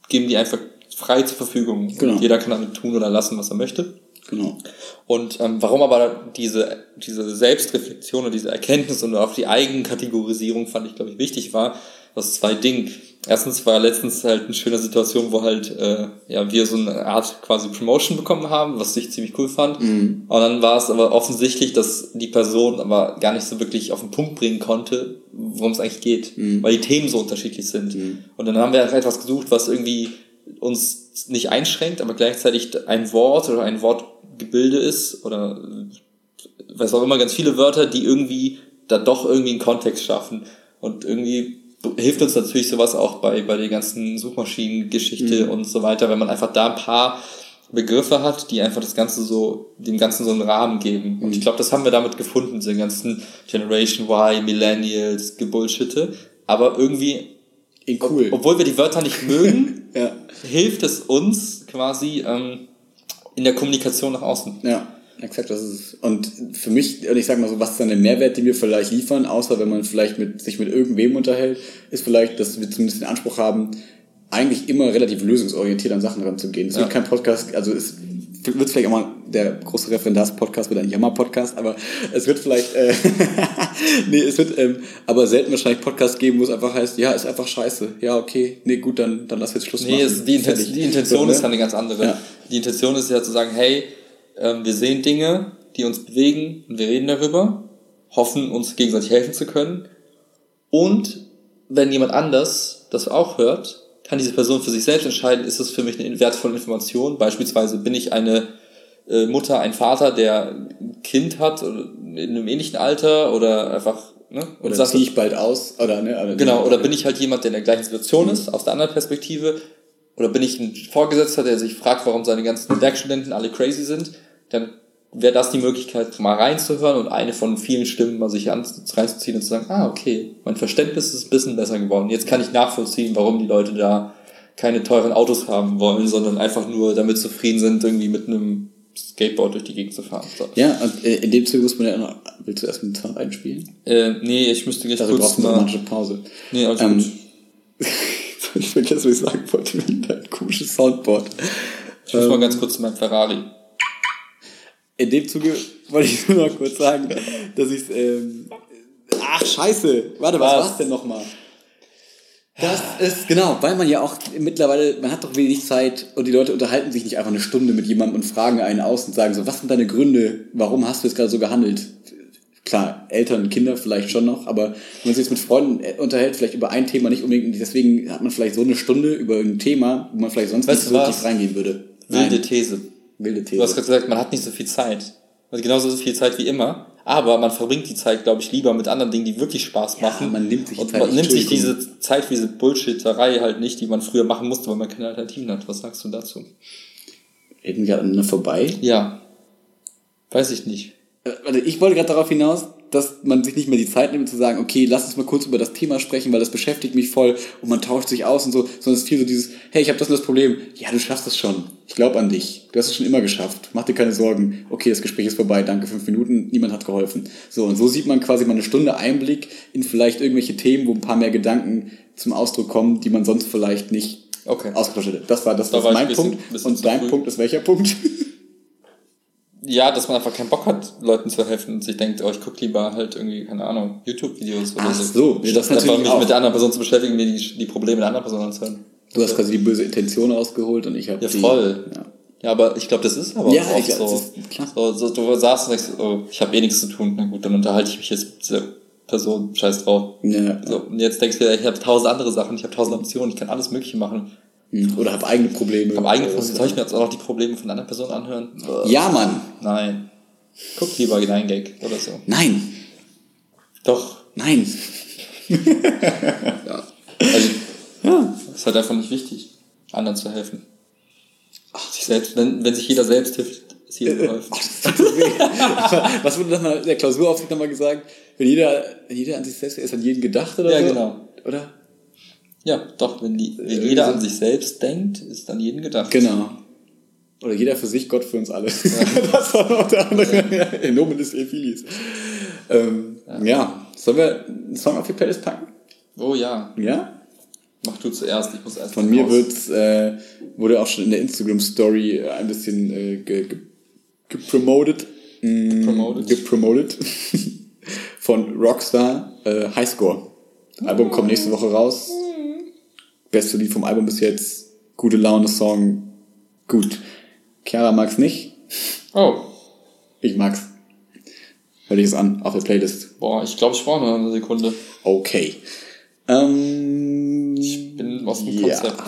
geben die einfach frei zur Verfügung. Genau. Und jeder kann damit tun oder lassen, was er möchte. Genau. Und ähm, warum aber diese, diese Selbstreflexion und diese Erkenntnis und auch die Eigenkategorisierung fand ich, glaube ich, wichtig war, aus zwei Dingen. Erstens war letztens halt eine schöne Situation, wo halt äh, ja wir so eine Art quasi Promotion bekommen haben, was ich ziemlich cool fand. Mhm. Und dann war es aber offensichtlich, dass die Person aber gar nicht so wirklich auf den Punkt bringen konnte, worum es eigentlich geht, mhm. weil die Themen so unterschiedlich sind. Mhm. Und dann haben wir halt etwas gesucht, was irgendwie uns nicht einschränkt, aber gleichzeitig ein Wort oder ein Wortgebilde ist oder was auch immer, ganz viele Wörter, die irgendwie da doch irgendwie einen Kontext schaffen. Und irgendwie hilft uns natürlich sowas auch bei, bei der ganzen Suchmaschinengeschichte mhm. und so weiter, wenn man einfach da ein paar Begriffe hat, die einfach das Ganze so, dem Ganzen so einen Rahmen geben. Und ich mhm. glaube, das haben wir damit gefunden, diese ganzen Generation Y, Millennials, Gebullshitte. Aber irgendwie, cool. Ob, obwohl wir die Wörter nicht mögen, ja. hilft es uns quasi ähm, in der Kommunikation nach außen. Ja. Exakt, das ist und für mich, und ich sag mal so, was ist dann der Mehrwert, den wir vielleicht liefern, außer wenn man vielleicht mit, sich mit irgendwem unterhält, ist vielleicht, dass wir zumindest den Anspruch haben, eigentlich immer relativ lösungsorientiert an Sachen ranzugehen. Es ja. wird kein Podcast, also es wird vielleicht auch mal der große Referendars-Podcast wird ein Jammer-Podcast, aber es wird vielleicht, äh, nee, es wird ähm, aber selten wahrscheinlich Podcast geben, wo es einfach heißt, ja, ist einfach scheiße. Ja, okay, nee, gut, dann, dann lass jetzt Schluss nee, machen. Nee, die, Inten die Intention so, ne? ist dann eine ganz andere. Ja. Die Intention ist ja zu sagen, hey, ähm, wir sehen Dinge, die uns bewegen und wir reden darüber, hoffen uns gegenseitig helfen zu können. Und wenn jemand anders das auch hört, kann diese Person für sich selbst entscheiden, ist es für mich eine wertvolle Information. Beispielsweise bin ich eine äh, Mutter, ein Vater, der ein Kind hat in einem ähnlichen Alter oder einfach Ne? Und oder sagt, ziehe ich bald aus, oder, ne? Oder genau, oder bin ich halt jemand, der in der gleichen Situation mhm. ist, aus der anderen Perspektive, oder bin ich ein Vorgesetzter, der sich fragt, warum seine ganzen Werkstudenten alle crazy sind, dann wäre das die Möglichkeit, mal reinzuhören und eine von vielen Stimmen mal sich reinzuziehen und zu sagen, ah, okay, mein Verständnis ist ein bisschen besser geworden. Jetzt kann ich nachvollziehen, warum die Leute da keine teuren Autos haben wollen, sondern einfach nur damit zufrieden sind, irgendwie mit einem Skateboard durch die Gegend zu fahren. So. Ja, und äh, in dem Zuge muss man ja noch, willst du erst mit dem Sound einspielen? Äh, nee, ich müsste gleich also kurz mal... Also Pause. Nee, also ähm, ich vergesse, was ich sagen wollte, mit deinem komischen Soundboard. Ich muss ähm, mal ganz kurz zu meinem Ferrari in dem Zuge wollte ich nur noch kurz sagen, dass ich ähm, Ach, scheiße. Warte, was, was war's denn nochmal? Das ist, genau, weil man ja auch mittlerweile, man hat doch wenig Zeit und die Leute unterhalten sich nicht einfach eine Stunde mit jemandem und fragen einen aus und sagen so, was sind deine Gründe, warum hast du jetzt gerade so gehandelt? Klar, Eltern, Kinder vielleicht schon noch, aber wenn man sich jetzt mit Freunden äh, unterhält, vielleicht über ein Thema nicht unbedingt, deswegen hat man vielleicht so eine Stunde über ein Thema, wo man vielleicht sonst Weißt nicht so tief reingehen würde. Wilde Nein. These. Wilde Du hast These. gerade gesagt, man hat nicht so viel Zeit. Also genauso so viel Zeit wie immer. Aber man verbringt die Zeit, glaube ich, lieber mit anderen Dingen, die wirklich Spaß machen. man nimmt sich Und man nimmt sich diese Zeit für diese Bullshitterei halt nicht, die man früher machen musste, weil man keine Alternativen hat. Was sagst du dazu? Reden wir aneinander vorbei? Ja. Weiß ich nicht. Äh, Warte, ich wollte gerade darauf hinaus, dass man sich nicht mehr die Zeit nimmt zu sagen, okay, lass uns mal kurz über das Thema sprechen, weil das beschäftigt mich voll und man tauscht sich aus und so, sondern es ist viel so dieses, hey, ich habe das und das Problem. Ja, du schaffst es schon. Ich glaube an dich. Du hast es schon immer geschafft. Mach dir keine Sorgen. Okay, das Gespräch ist vorbei. Danke, fünf Minuten. Niemand hat geholfen. So, und so sieht man quasi mal eine Stunde Einblick in vielleicht irgendwelche Themen, wo ein paar mehr Gedanken zum Ausdruck kommen, die man sonst vielleicht nicht Okay. ausgetauscht hätte. Das war das Da war mein ein bisschen- Punkt. bisschen Und dein früh. Punkt ist welcher Punkt? Ja, dass man einfach keinen Bock hat, Leuten zu helfen und sich denkt, oh, ich gucke lieber halt irgendwie, keine Ahnung, YouTube-Videos oder Ach so. so, ja, das natürlich mich auch. mit der anderen Person zu beschäftigen, mir die, die Probleme der anderen Person anzuhören. Du hast quasi die böse Intention rausgeholt und ich habe Ja, die... voll. Ja. Ja, aber ich glaube, das ist aber Ja, auch glaub, so. klar. so, so. Du saßt und denkst, oh, ich habe eh nichts zu tun. Na gut, dann unterhalte ich mich jetzt mit dieser Person, scheiß drauf. Ja. So, und jetzt denkst du dir, ich habe tausend andere Sachen, ich habe tausend Optionen, ich kann alles Mögliche machen. Hm. Oder habe eigene Probleme. Habe eigene Probleme. Soll ich mir jetzt auch noch die Probleme von einer Person anhören? Äh, Ja, Mann. Nein. Guck lieber in ein Gag oder so. Nein. Doch. Nein. Ja. Also, ja. ist halt einfach nicht wichtig, anderen zu helfen. Ach, sich selbst, wenn, wenn sich jeder selbst hilft, ist jedem geholfen. Was wurde das mal in der Klausuraufsicht nochmal gesagt? Wenn jeder, wenn jeder an sich selbst ist, an jeden gedacht oder Ja, so? genau. Oder? Ja, doch, wenn, die, wenn jeder an sich selbst denkt, ist an jeden gedacht. Genau. Oder jeder für sich, Gott für uns alle. das war noch der andere. Ja, In Nomen des Ephilis. Ähm, ja. Sollen wir einen Song auf die Playlist packen? Oh ja, Ja? mach du zuerst, ich muss erst Von mir raus. wird's, äh, wurde auch schon in der Instagram-Story äh, ein bisschen äh, ge, ge, gepromotet. Mm, Gepromotet. Gepromotet. Von Rockstar äh, Highscore. Album kommt nächste Woche raus. Beste Lied vom Album bis jetzt. Gute Laune Song. Gut. Chiara mag's nicht. Oh, Ich mag's. Hör dich es an, auf der Playlist. boah, ich glaube, ich brauche noch eine Sekunde. Okay. Ähm, Ich bin aus dem ja. Konzept.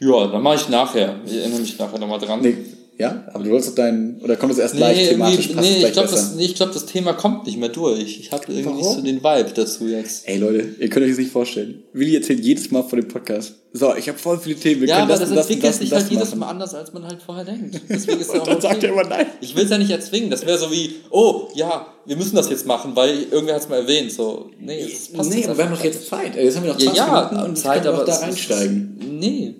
Ja, dann mache ich nachher. Ich erinnere mich nachher nochmal dran. Nee, ja, aber du wolltest doch dein, oder kommt es erst gleich thematisch? irgendwie- Passt es nee, ich glaube, das, nee, ich glaub, das Thema kommt nicht mehr durch. Ich habe irgendwie nicht so den Vibe dazu jetzt. Ey Leute, ihr könnt euch das nicht vorstellen. Willi erzählt jedes Mal vor dem Podcast. So, ich habe voll viele Themen. Wir Ja, können aber das, das, entwickelt das, sich das halt jedes. Mal anders, als man halt vorher denkt. Deswegen ist ja Und auch dann okay. sagt er immer nein. Ich will es ja nicht erzwingen. Das wäre so wie, oh, ja, wir müssen das jetzt machen, weil irgendwer hat es mal erwähnt. So, nee, das passt Nee, aber wir haben doch jetzt Zeit. Jetzt haben wir noch Ja, 20 ja, Minuten und Zeit, können aber da es ist- reinsteigen. Nee,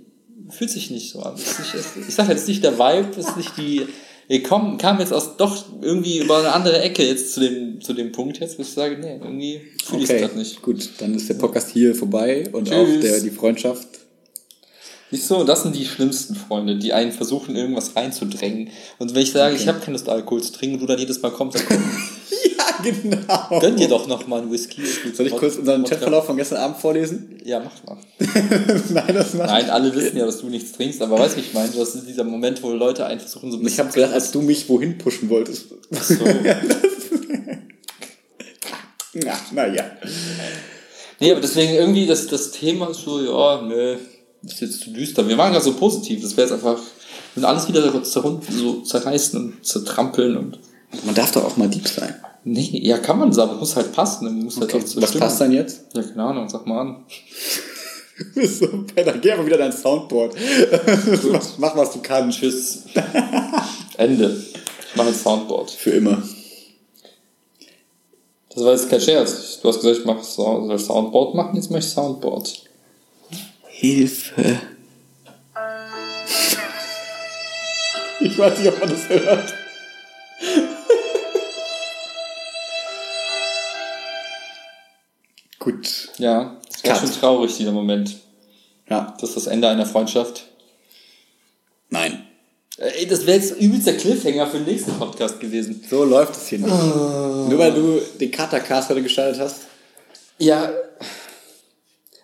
fühlt sich nicht so an. Es ist nicht, ich sag jetzt nicht der Vibe, ist nicht die. Wir kommen, kamen jetzt aus doch irgendwie über eine andere Ecke jetzt zu dem, zu dem Punkt jetzt, wo ich sage, nee, irgendwie fühle ich es Okay, gerade nicht. gut, dann ist der Podcast hier vorbei und Tschüss. auch der, die Freundschaft. Siehst du, das sind die schlimmsten Freunde, die einen versuchen, irgendwas reinzudrängen. Und wenn ich sage, ich habe keine Lust, Alkohol zu trinken, und du dann jedes Mal kommst, dann komm, Ja, genau. gönn dir doch noch mal einen Whisky. Soll ich kurz unseren. Chatverlauf von gestern Abend vorlesen? Ja, mach mal. Nein, das macht Nein, alle wissen ja, dass du nichts trinkst, aber weißt du, wie ich meine? Das ist dieser Moment, wo Leute einen versuchen, so ein Ich habe gedacht, als du mich wohin pushen wolltest. so. Na, naja. Nee, aber deswegen irgendwie, das, das Thema ist so, ja, nö, ist jetzt zu düster. Wir waren gerade so positiv, das wäre jetzt einfach, wir würden alles wieder so zerreißen und zertrampeln und. Man darf doch auch mal Dieb sein. Nee, ja, kann man sagen, muss halt passen, muss halt Okay. auch zur Was passt dann jetzt? Ja, keine Ahnung, sag mal an. Du bist so ein Penner. Geh aber wieder dein Soundboard. mach, mach, was du kannst. Tschüss. Ende. Ich mache jetzt Soundboard. Für immer. Das war jetzt kein Scherz. Du hast gesagt, ich mache so, soll Soundboard machen, jetzt mache ich Soundboard. Hilfe. Ich weiß nicht, ob man das hört. Gut. Ja, das war schon traurig, dieser Moment. Ja. Das ist das Ende einer Freundschaft. Nein. Ey, das wäre jetzt übelst der Cliffhanger für den nächsten Podcast gewesen. So läuft es hier nicht. Nur weil du den Katercast heute gestaltet hast. Ja.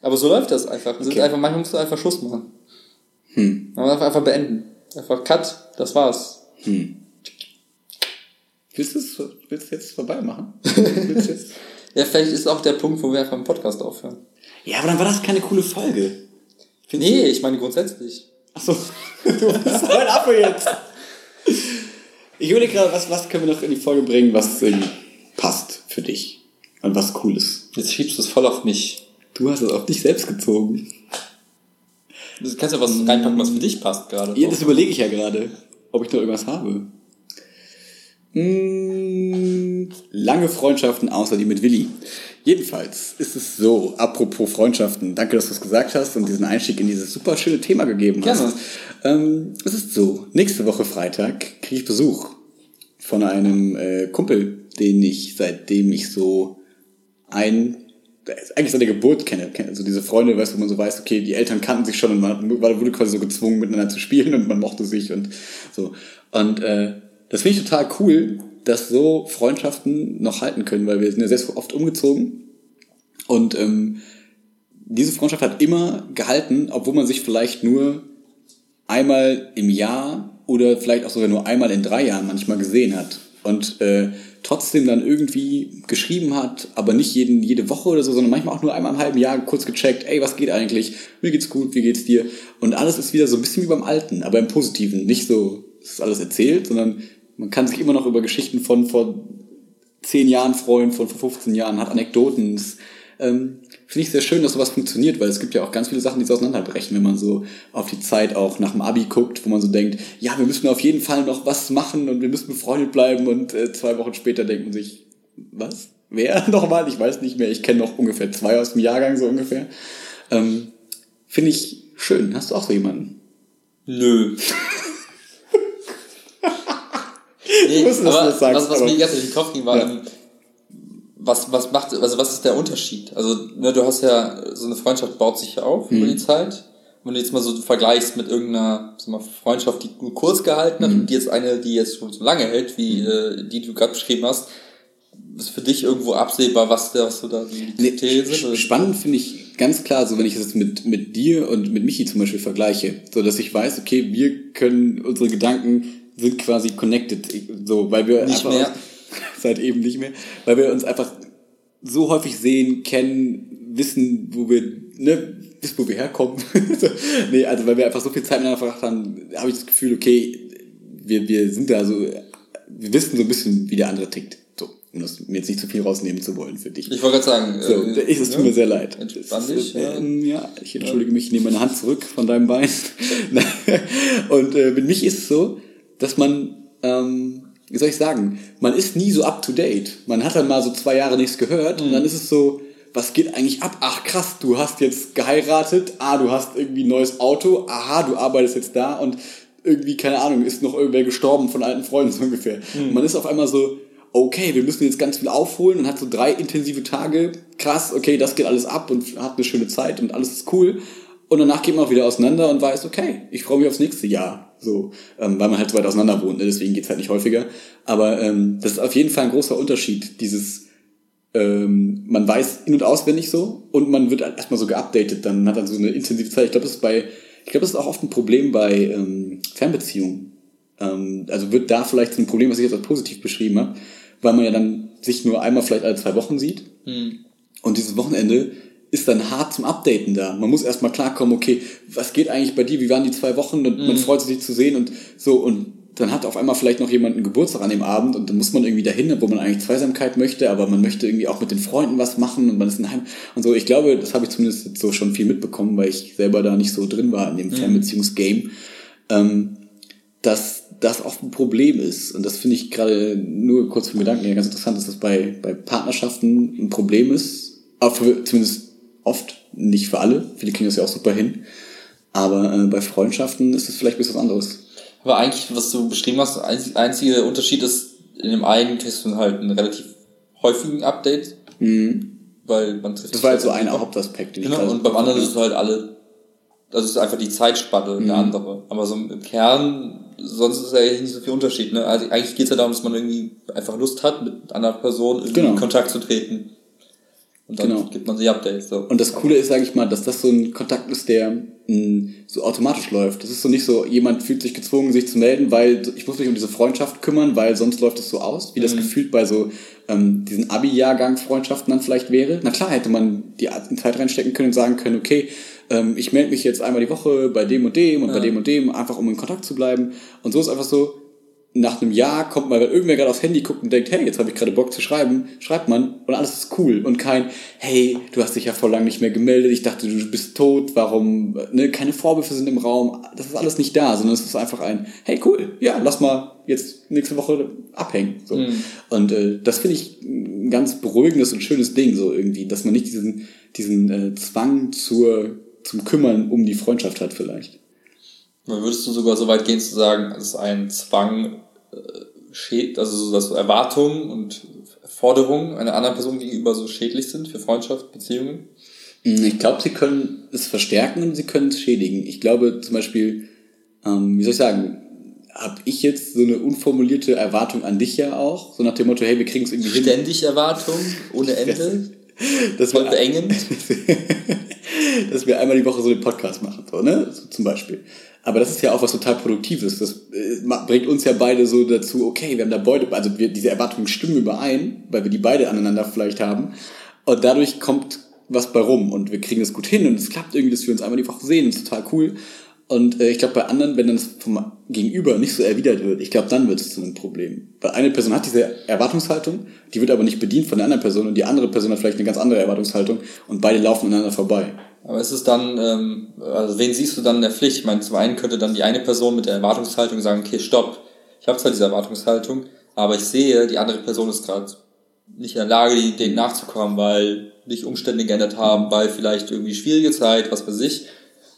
Aber so läuft das einfach. Okay. einfach manchmal musst du einfach Schluss machen. Hm. Einfach, einfach beenden. Einfach Cut, das war's. Hm. Willst du es willst jetzt vorbei machen? jetzt? Ja, vielleicht ist auch der Punkt, wo wir einfach einen Podcast aufhören. Ja, aber dann war das keine coole Folge. Findest nee, du? ich meine grundsätzlich. Achso, du bist voll ab jetzt. Ich überlege gerade, was, was können wir noch in die Folge bringen, was irgendwie passt für dich und was cool ist. Jetzt schiebst du es voll auf mich. Du hast es auf dich selbst gezogen. Du kannst ja was reinpacken, was für dich passt gerade. Ja, das überlege ich ja gerade, ob ich noch irgendwas habe. Lange Freundschaften außer die mit Willi. Jedenfalls ist es so, apropos Freundschaften, danke, dass du es gesagt hast und diesen Einstieg in dieses super schöne Thema gegeben hast. Gerne. Ähm, es ist so, nächste Woche Freitag kriege ich Besuch von einem äh, Kumpel, den ich seitdem ich so ein eigentlich seit der Geburt kenne. Also diese Freunde, weißt du, wo man so weiß, okay, die Eltern kannten sich schon und man wurde quasi so gezwungen, miteinander zu spielen und man mochte sich und so. Und äh, das finde ich total cool, dass so Freundschaften noch halten können, weil wir sind ja sehr oft umgezogen und ähm, diese Freundschaft hat immer gehalten, obwohl man sich vielleicht nur einmal im Jahr oder vielleicht auch sogar nur einmal in drei Jahren manchmal gesehen hat und äh, trotzdem dann irgendwie geschrieben hat, aber nicht jeden, jede Woche oder so, sondern manchmal auch nur einmal im halben Jahr kurz gecheckt, ey, was geht eigentlich? Mir geht's gut, wie geht's dir? Und alles ist wieder so ein bisschen wie beim Alten, aber im Positiven. Nicht so, es ist alles erzählt, sondern man kann sich immer noch über Geschichten von vor zehn Jahren freuen, von vor 15 Jahren, hat Anekdoten. Ähm, Finde ich sehr schön, dass sowas funktioniert, weil es gibt ja auch ganz viele Sachen, die so auseinanderbrechen, wenn man so auf die Zeit auch nach dem Abi guckt, wo man so denkt, ja, wir müssen auf jeden Fall noch was machen und wir müssen befreundet bleiben und äh, zwei Wochen später denkt man sich, was? Wer nochmal? Ich weiß nicht mehr. Ich kenne noch ungefähr zwei aus dem Jahrgang, so ungefähr. Ähm, Finde ich schön. Hast du auch so jemanden? Nö. nee, aber was, sagst, was, was mir gestern in den Kopf ging, war, ja. Was, was macht, also was ist der Unterschied? Also, ne, du hast ja, so eine Freundschaft baut sich ja auf mhm. über die Zeit. Wenn du jetzt mal so vergleichst mit irgendeiner sag mal, Freundschaft, die nur kurz gehalten hat mhm. und die jetzt eine, die jetzt schon so lange hält, wie mhm. äh, die du gerade beschrieben hast, ist für dich irgendwo absehbar, was, was du da die nee, Kriterien sind? Spannend finde ich ganz klar, so wenn ich das jetzt mit, mit dir und mit Michi zum Beispiel vergleiche, so dass ich weiß, okay, wir können, unsere Gedanken sind quasi connected, so, weil wir nicht mehr. seit eben nicht mehr, weil wir uns einfach so häufig sehen, kennen, wissen, wo wir, ne, wissen, wo wir herkommen. nee, also weil wir einfach so viel Zeit miteinander verbracht haben, habe ich das Gefühl, okay, wir, wir sind da so, wir wissen so ein bisschen, wie der andere tickt. So, um das mir jetzt nicht zu viel rausnehmen zu wollen für dich. Ich wollte gerade sagen, so, äh, ich, es tut ja, mir sehr leid. Entspann dich. Ja. Ähm, ja, ich entschuldige mich, ich nehme meine Hand zurück von deinem Bein. Und äh, mit mich ist es so, dass man ähm, wie soll ich sagen, man ist nie so up to date. Man hat dann mal so zwei Jahre nichts gehört mhm. und dann ist es so, was geht eigentlich ab? Ach krass, du hast jetzt geheiratet, ah, du hast irgendwie ein neues Auto, aha, du arbeitest jetzt da und irgendwie, keine Ahnung, ist noch irgendwer gestorben von alten Freunden so ungefähr. Mhm. Man ist auf einmal so, okay, wir müssen jetzt ganz viel aufholen und hat so drei intensive Tage, krass, okay, das geht alles ab und hat eine schöne Zeit und alles ist cool. Und danach geht man auch wieder auseinander und weiß, okay, ich freue mich aufs nächste Jahr. So, ähm, weil man halt so weit auseinander wohnt, ne? deswegen geht's halt nicht häufiger. Aber ähm, das ist auf jeden Fall ein großer Unterschied, dieses ähm, man weiß in- und auswendig so und man wird halt erstmal so geupdatet, dann hat dann so eine intensive Zeit. Ich glaube, das ist bei, ich glaube, das ist auch oft ein Problem bei ähm, Fernbeziehungen. Ähm, also wird da vielleicht ein Problem, was ich jetzt als positiv beschrieben habe, weil man ja dann sich nur einmal vielleicht alle zwei Wochen sieht. Mhm. Und dieses Wochenende ist dann hart zum Updaten da. Man muss erstmal klarkommen, okay, was geht eigentlich bei dir? Wie waren die zwei Wochen? Und mhm. man freut sich, dich zu sehen und so. Und dann hat auf einmal vielleicht noch jemand einen Geburtstag an dem Abend und dann muss man irgendwie dahin, wo man eigentlich Zweisamkeit möchte, aber man möchte irgendwie auch mit den Freunden was machen und man ist in Heim und so. Ich glaube, das habe ich zumindest jetzt so schon viel mitbekommen, weil ich selber da nicht so drin war in dem mhm. Fernbeziehungsgame, ähm, dass das oft ein Problem ist. Und das finde ich gerade nur kurz vom Gedanken her ganz interessant, dass das bei, bei Partnerschaften ein Problem ist, auch für, zumindest oft, nicht für alle. Viele kriegen das ja auch super hin. Aber äh, bei Freundschaften ist es vielleicht ein bisschen was anderes. Aber eigentlich, was du beschrieben hast, einziger Unterschied ist, in dem einen kriegst du halt einen relativ häufigen Update. Mhm. Weil man trifft Das war halt so ein Hauptaspekt. Genau, und beim anderen ist es halt alle, das ist einfach die Zeitspanne, mhm. der andere. Aber so im Kern, sonst ist ja nicht so viel Unterschied. Ne? Also eigentlich geht es ja darum, dass man irgendwie einfach Lust hat, mit einer Person irgendwie genau. in Kontakt zu treten. Und dann genau. gibt man sie Updates. So. Und das Coole ist, sage ich mal, dass das so ein Kontakt ist, der mh, mm, so automatisch läuft. Das ist so nicht so, jemand fühlt sich gezwungen, sich zu melden, weil ich muss mich um diese Freundschaft kümmern, weil sonst läuft es so aus, wie das mhm. gefühlt bei so ähm, diesen Abi-Jahrgang-Freundschaften dann vielleicht wäre. Na klar, hätte man die Zeit reinstecken können und sagen können, okay, ähm, ich melde mich jetzt einmal die Woche bei dem und dem und ja. bei dem und dem, einfach um in Kontakt zu bleiben. Und so ist einfach so, nach einem Jahr kommt mal, wenn irgendwer gerade aufs Handy guckt und denkt, hey, jetzt habe ich gerade Bock zu schreiben, schreibt man und alles ist cool und kein, hey, du hast dich ja vor lang nicht mehr gemeldet, ich dachte, du bist tot, warum, ne, keine Vorwürfe sind im Raum, das ist alles nicht da, sondern es ist einfach ein, hey, cool, ja, lass mal jetzt nächste Woche abhängen. So. Mhm. Und äh, das finde ich ein ganz beruhigendes und schönes Ding, so irgendwie, dass man nicht diesen, diesen äh, Zwang zur, zum Kümmern um die Freundschaft hat vielleicht. Würdest du sogar so weit gehen zu sagen, es ist ein Zwang also so, dass Erwartungen und Forderungen einer anderen Person gegenüber so schädlich sind für Freundschaft, Beziehungen? Hm, ich glaube, sie können es verstärken und sie können es schädigen. Ich glaube zum Beispiel, ähm, wie soll ich sagen, habe ich jetzt so eine unformulierte Erwartung an dich ja auch, so nach dem Motto, hey, wir kriegen es irgendwie Ständig hin. Ständig Erwartung, ohne Ende. Das war beengend. dass wir einmal die Woche so den Podcast machen, so, ne? So, zum Beispiel. Aber das ist ja auch was total Produktives. Das äh, bringt uns ja beide so dazu, okay, wir haben da beide, also wir, diese Erwartungen stimmen überein, weil wir die beide aneinander vielleicht haben. Und dadurch kommt was bei rum und wir kriegen das gut hin und es klappt irgendwie, dass wir uns einmal die Woche sehen. Das ist total cool. Und äh, ich glaube, bei anderen, wenn dann das vom Gegenüber nicht so erwidert wird, ich glaube, dann wird es zu einem Problem. Weil eine Person hat diese Erwartungshaltung, die wird aber nicht bedient von der anderen Person und die andere Person hat vielleicht eine ganz andere Erwartungshaltung und beide laufen aneinander vorbei. Aber ist es dann, ähm, also wen siehst du dann in der Pflicht? Ich meine, zum einen könnte dann die eine Person mit der Erwartungshaltung sagen, okay, stopp, ich habe zwar diese Erwartungshaltung, aber ich sehe, die andere Person ist gerade nicht in der Lage, denen nachzukommen, weil sich Umstände geändert haben, weil vielleicht irgendwie schwierige Zeit, was weiß ich.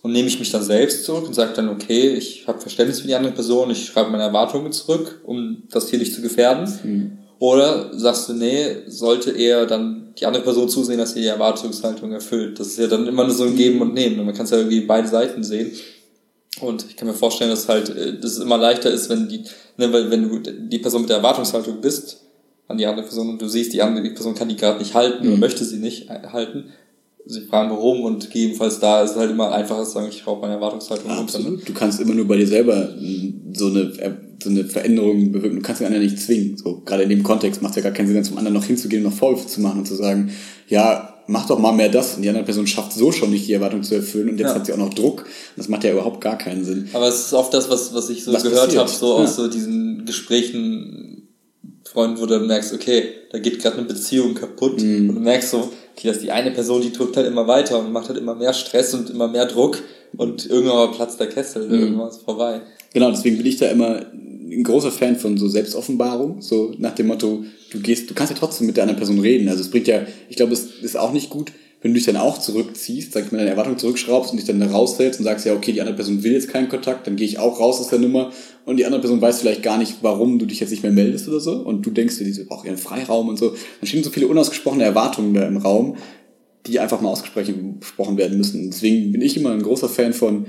Und nehme ich mich dann selbst zurück und sage dann, okay, ich habe Verständnis für die andere Person, ich schreibe meine Erwartungen zurück, um das hier nicht zu gefährden. Mhm. Oder sagst du, nee, sollte eher dann die andere Person zusehen, dass sie die Erwartungshaltung erfüllt. Das ist ja dann immer nur so ein Geben und Nehmen. Und man kann es ja irgendwie beide Seiten sehen. Und ich kann mir vorstellen, dass halt, äh, dass es immer leichter ist, wenn die, ne, wenn du die Person mit der Erwartungshaltung bist an die andere Person und du siehst, die andere die Person kann die gerade nicht halten mhm. oder möchte sie nicht halten, sie fragen warum und gegebenenfalls da ist es halt immer einfacher zu sagen, ich brauche meine Erwartungshaltung runter. Ne? Du kannst immer nur bei dir selber so eine, so eine Veränderung bewirken. Du kannst den anderen nicht zwingen. So, gerade in dem Kontext macht es ja gar keinen Sinn, zum anderen noch hinzugehen und noch Vorwürfe zu machen und zu sagen, ja, mach doch mal mehr das. Und die andere Person schafft so schon nicht, die Erwartung zu erfüllen. Und jetzt ja. hat sie auch noch Druck. Das macht ja überhaupt gar keinen Sinn. Aber es ist oft das, was, was ich so was gehört habe, so ja. aus so diesen Gesprächen, Freunden, wo du merkst, okay, da geht gerade eine Beziehung kaputt. Mhm. Und du merkst so, okay, dass die eine Person, die drückt halt immer weiter und macht halt immer mehr Stress und immer mehr Druck und irgendwann platzt der Kessel, mhm. irgendwann ist vorbei. Genau, deswegen bin ich da immer ein großer Fan von so Selbstoffenbarung, so nach dem Motto, du gehst, du kannst ja trotzdem mit der anderen Person reden. Also es bringt ja, ich glaube, es ist auch nicht gut, wenn du dich dann auch zurückziehst, sag ich mal, deine Erwartung zurückschraubst und dich dann raushältst und sagst, ja, okay, die andere Person will jetzt keinen Kontakt, dann gehe ich auch raus aus der Nummer und die andere Person weiß vielleicht gar nicht, warum du dich jetzt nicht mehr meldest oder so und du denkst dir, diese braucht ihren Freiraum und so. Dann stehen so viele unausgesprochene Erwartungen da im Raum, die einfach mal ausgesprochen werden müssen. Deswegen bin ich immer ein großer Fan von,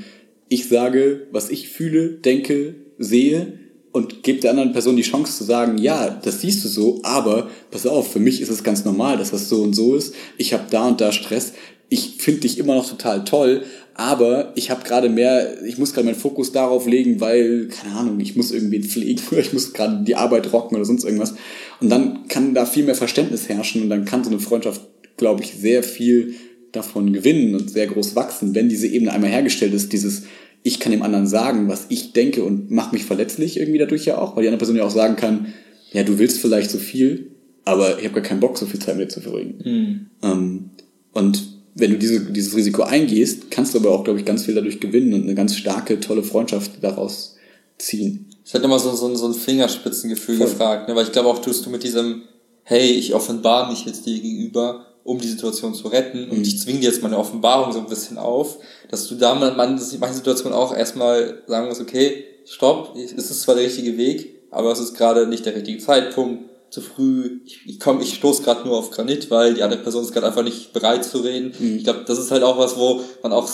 ich sage, was ich fühle, denke, sehe und gebe der anderen Person die Chance zu sagen, ja, das siehst du so, aber pass auf, für mich ist es ganz normal, dass das so und so ist. Ich habe da und da Stress. Ich finde dich immer noch total toll, aber ich habe gerade mehr, ich muss gerade meinen Fokus darauf legen, weil, keine Ahnung, ich muss irgendwie pflegen oder ich muss gerade die Arbeit rocken oder sonst irgendwas. Und dann kann da viel mehr Verständnis herrschen und dann kann so eine Freundschaft, glaube ich, sehr viel davon gewinnen und sehr groß wachsen, wenn diese Ebene einmal hergestellt ist, dieses ich kann dem anderen sagen, was ich denke und mache mich verletzlich irgendwie dadurch ja auch, weil die andere Person ja auch sagen kann, ja, du willst vielleicht so viel, aber ich habe gar keinen Bock, so viel Zeit mit dir zu verbringen. Mhm. Ähm, und wenn du diese, dieses Risiko eingehst, kannst du aber auch, glaube ich, ganz viel dadurch gewinnen und eine ganz starke, tolle Freundschaft daraus ziehen. Ich hatte immer so, so, so ein Fingerspitzengefühl Voll. gefragt, ne? weil ich glaube auch, tust du mit diesem, hey, ich offenbare mich jetzt dir gegenüber, um die Situation zu retten. Und mhm. ich zwinge dir jetzt meine Offenbarung so ein bisschen auf, dass du da man, man in manchen Situationen auch erstmal sagen musst, okay, stopp, es ist zwar der richtige Weg, aber es ist gerade nicht der richtige Zeitpunkt, zu früh, ich, ich komme, ich stoße gerade nur auf Granit, weil die andere Person ist gerade einfach nicht bereit zu reden. Mhm. Ich glaube, das ist halt auch was, wo man auch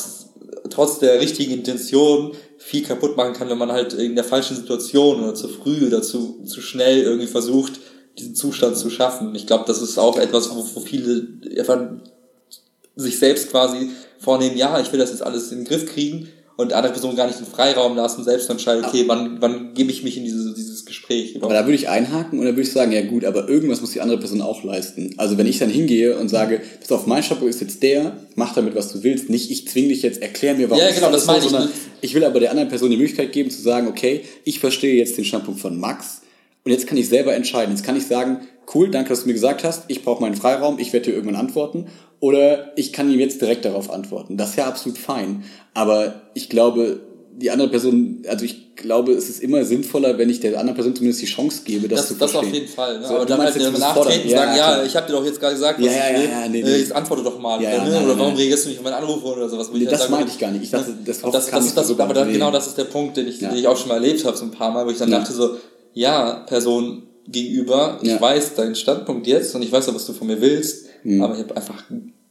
trotz der richtigen Intention viel kaputt machen kann, wenn man halt in der falschen Situation oder zu früh oder zu, zu schnell irgendwie versucht, diesen Zustand zu schaffen. Ich glaube, das ist auch etwas, wo, wo viele einfach sich selbst quasi vornehmen, ja, ich will das jetzt alles in den Griff kriegen und andere Personen gar nicht den Freiraum lassen, selbst entscheiden, okay, wann, wann gebe ich mich in diese, dieses Gespräch. Aber da würde ich einhaken und da würde ich sagen, ja gut, aber irgendwas muss die andere Person auch leisten. Also wenn ich dann hingehe und sage, pass auf, mein Standpunkt ist jetzt der, mach damit, was du willst, nicht ich zwinge dich jetzt, erklär mir, warum ja, genau, das, so, sondern ich will aber der anderen Person die Möglichkeit geben zu sagen, okay, ich verstehe jetzt den Standpunkt von Max und jetzt kann ich selber entscheiden. Jetzt kann ich sagen, cool, danke, dass du mir gesagt hast, ich brauche meinen Freiraum, ich werde dir irgendwann antworten. Oder ich kann ihm jetzt direkt darauf antworten. Das ist ja absolut fein. Aber ich glaube, die andere Person, also ich glaube, es ist immer sinnvoller, wenn ich der anderen Person zumindest die Chance gebe, das, das zu verstehen. Das auf jeden Fall. Ne? So, aber dann halt jetzt nachtreten und ja, sagen, ja, ich habe dir doch jetzt gerade gesagt, was ja, ja, will. Ja, nee, nee. Jetzt antworte doch mal. Ja, ja, ne? nein, oder warum nein. reagierst du nicht auf meinen Anruf oder sowas? Nee, das meinte ich gar nicht. Ich dachte, das, das, das, das, das, Aber dann, genau das ist der Punkt, den ich, den ich auch schon mal erlebt habe, so ein paar Mal, wo ich dann dachte so, ja, Person gegenüber, ich weiß deinen Standpunkt jetzt und ich weiß auch, was du von mir willst, mhm. aber ich habe einfach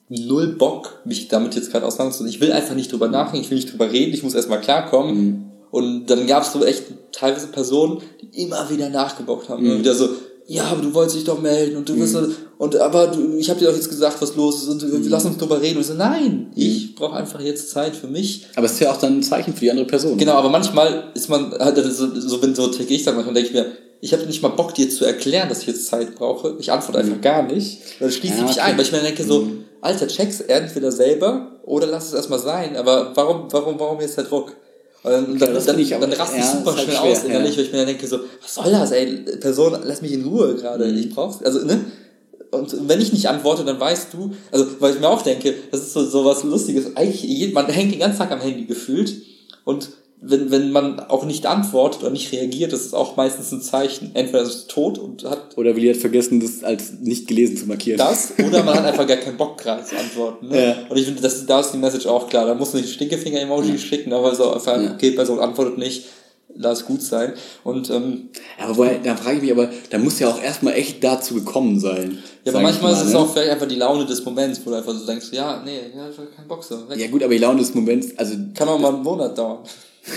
null Bock, mich damit jetzt gerade auseinanderzusetzen. Ich will einfach nicht drüber nachdenken, ich will nicht drüber reden, ich muss erstmal klarkommen. Mhm. Und dann gab es so echt teilweise Personen, die immer wieder nachgebockt haben. Mhm. Immer wieder so, ja, aber du wolltest dich doch melden und du wirst mhm. Und aber du, ich habe dir doch jetzt gesagt, was los ist und wir mhm. lassen uns drüber reden. Und ich so, nein, mhm. ich brauche einfach jetzt Zeit für mich. Aber es ist ja auch dann ein Zeichen für die andere Person. Genau, aber manchmal ist man halt so, so wenn so ticke ich dann manchmal denke ich mir, ich habe nicht mal Bock, dir zu erklären, dass ich jetzt Zeit brauche. Ich antworte einfach gar nicht. Dann schließe ich ja, mich okay. ein, weil ich mir denke so, mhm. Alter, check's entweder selber oder lass es erstmal sein. Aber warum, warum, warum jetzt der Druck? Und dann, dann, dann, dann, dann raste ich super halt schnell schwer, aus innerlich, ja. weil ich mir dann denke so, was soll das, ey, Person, lass mich in Ruhe gerade, mhm. ich brauch's, also, ne? Und wenn ich nicht antworte, dann weißt du, also, weil ich mir auch denke, das ist so, so was Lustiges, eigentlich, man hängt den ganzen Tag am Handy gefühlt und wenn, wenn man auch nicht antwortet oder nicht reagiert, das ist auch meistens ein Zeichen. Entweder ist es tot und hat. Oder will jetzt vergessen, das als nicht gelesen zu markieren. Das, oder man hat einfach gar keinen Bock gerade zu antworten. Ne? Ja. Und ich finde, das, da ist die Message auch klar. Da muss man nicht Stinkefinger-Emoji ja. schicken, aber so einfach, ja. okay, Person antwortet nicht, lass gut sein. Und, ähm, ja, aber woher, da frage ich mich aber, da muss ja auch erstmal echt dazu gekommen sein. Ja, aber manchmal mal, ist es ne? auch vielleicht einfach die Laune des Moments, wo du einfach so denkst, ja, nee, ja, Bock so. Weg. Ja gut, aber die Laune des Moments, also... Kann auch mal einen Monat dauern.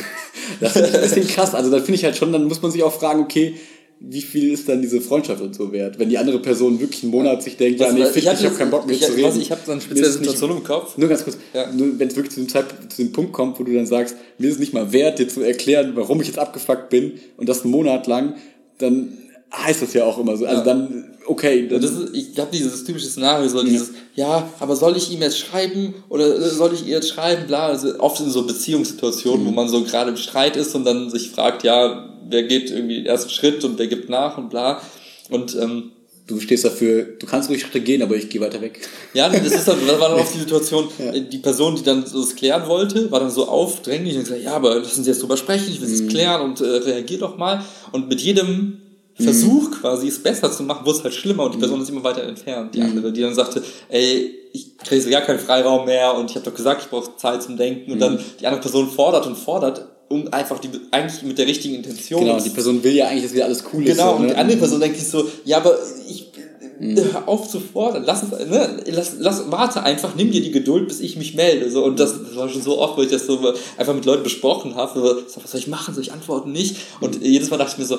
das ich ein bisschen krass. Also da finde ich halt schon, dann muss man sich auch fragen, okay, wie viel ist dann diese Freundschaft und so wert? Wenn die andere Person wirklich einen Monat sich denkt, was, ja, nee, ich, ich habe keinen Bock mehr zu reden. Was, ich habe so eine spezielle Situation nicht, im Kopf. Nur ganz kurz, ja. wenn es wirklich zu dem, Zeitpunkt, zu dem Punkt kommt, wo du dann sagst, mir ist es nicht mal wert, dir zu erklären, warum ich jetzt abgefuckt bin und das einen Monat lang, dann heißt das ja auch immer so. Also ja. dann, okay. Dann das ist, ich habe dieses typische Szenario, so dieses, ja, aber soll ich ihm jetzt schreiben oder soll ich ihr jetzt schreiben, bla. Also oft in so Beziehungssituationen, mhm. wo man so gerade im Streit ist und dann sich fragt, ja, wer geht irgendwie den ersten Schritt und wer gibt nach und bla. Und ähm, du stehst dafür, du kannst ruhig Schritte gehen, aber ich gehe weiter weg. Ja, das ist dann, das war dann auch die Situation, ja. die Person, die dann so das klären wollte, war dann so aufdränglich und gesagt, ja, aber lassen Sie jetzt drüber sprechen, ich will es mhm. klären und äh, reagier doch mal. Und mit jedem Versuch mhm. quasi, es besser zu machen, wurde es halt schlimmer und die Person ist immer weiter entfernt, die mhm. andere, die dann sagte, ey, ich kriege gar keinen Freiraum mehr und ich habe doch gesagt, ich brauche Zeit zum Denken und dann mhm. die andere Person fordert und fordert, um einfach die, eigentlich mit der richtigen Intention. Genau, die Person will ja eigentlich, dass wieder alles cool genau, ist. Genau, so, ne? und die andere Person denkt sich so, ja, aber ich, mhm. hör auf zu fordern, lass ne, lass, lass, warte einfach, nimm dir die Geduld, bis ich mich melde, so, und das, das war schon so oft, wo ich das so einfach mit Leuten besprochen habe, so, was soll ich machen, soll ich antworten, nicht? Und jedes Mal dachte ich mir so,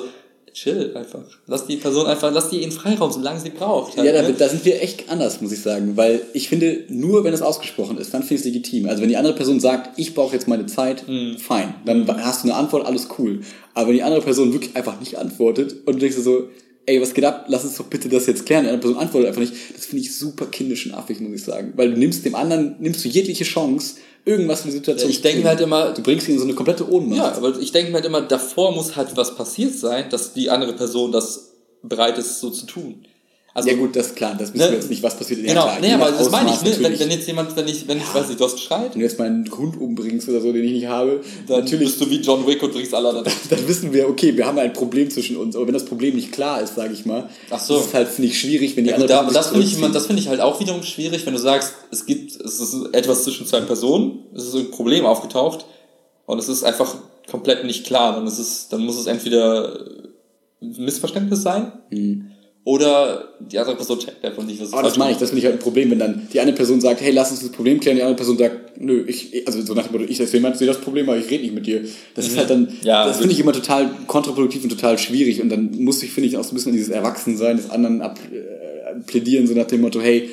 chill einfach. Lass die Person einfach, lass die ihren Freiraum, solange sie braucht. Halt, ja, da, ne? da, sind wir echt anders, muss ich sagen. Weil ich finde, nur wenn es ausgesprochen ist, dann finde ich es legitim. Also wenn die andere Person sagt, ich brauche jetzt meine Zeit, mhm. fein. Dann mhm. hast du eine Antwort, alles cool. Aber wenn die andere Person wirklich einfach nicht antwortet und du denkst so, ey, was geht ab? Lass uns doch bitte das jetzt klären. Die andere Person antwortet einfach nicht. Das finde ich super kindisch und affig, muss ich sagen. Weil du nimmst dem anderen, nimmst du jegliche Chance, irgendwas für die Situation. Ich denke halt immer, du bringst ihn in so eine komplette Ohnmacht. Ja, aber ich denke halt immer, davor muss halt was passiert sein, dass die andere Person das bereit ist, so zu tun. Also, ja gut, das ist klar, das wissen ne, wir jetzt nicht, was passiert. Genau, ja, nee, aber das meine ich, ne? wenn, wenn jetzt jemand, wenn ich, wenn ich, ja. weiß nicht, du hast Streit. Wenn du jetzt meinen Hund umbringst oder so, den ich nicht habe, dann natürlich bist du wie John Wick und bringst alle anderen. Dann wissen wir, okay, wir haben ein Problem zwischen uns, aber wenn das Problem nicht klar ist, sage ich mal, Ach so. ist es halt, finde ich, schwierig, wenn die ja, andere da, Das finde ich, das finde ich halt auch wiederum schwierig, wenn du sagst, es gibt, es ist etwas zwischen zwei Personen, es ist ein Problem aufgetaucht und es ist einfach komplett nicht klar, dann ist es, dann muss es entweder ein Missverständnis sein, mhm Oder die andere Person checkt einfach nicht, was Aber das meine ich, das finde ich halt ein Problem, wenn dann die eine Person sagt, hey, lass uns das Problem klären, die andere Person sagt, nö, ich, also so nach dem Motto, ich sehe das Problem, aber ich rede nicht mit dir. Das mhm. ist halt dann, ja, das finde ich immer total kontraproduktiv und total schwierig und dann muss ich, finde ich, auch so ein bisschen an dieses Erwachsensein des anderen ab, äh, plädieren, so nach dem Motto, hey,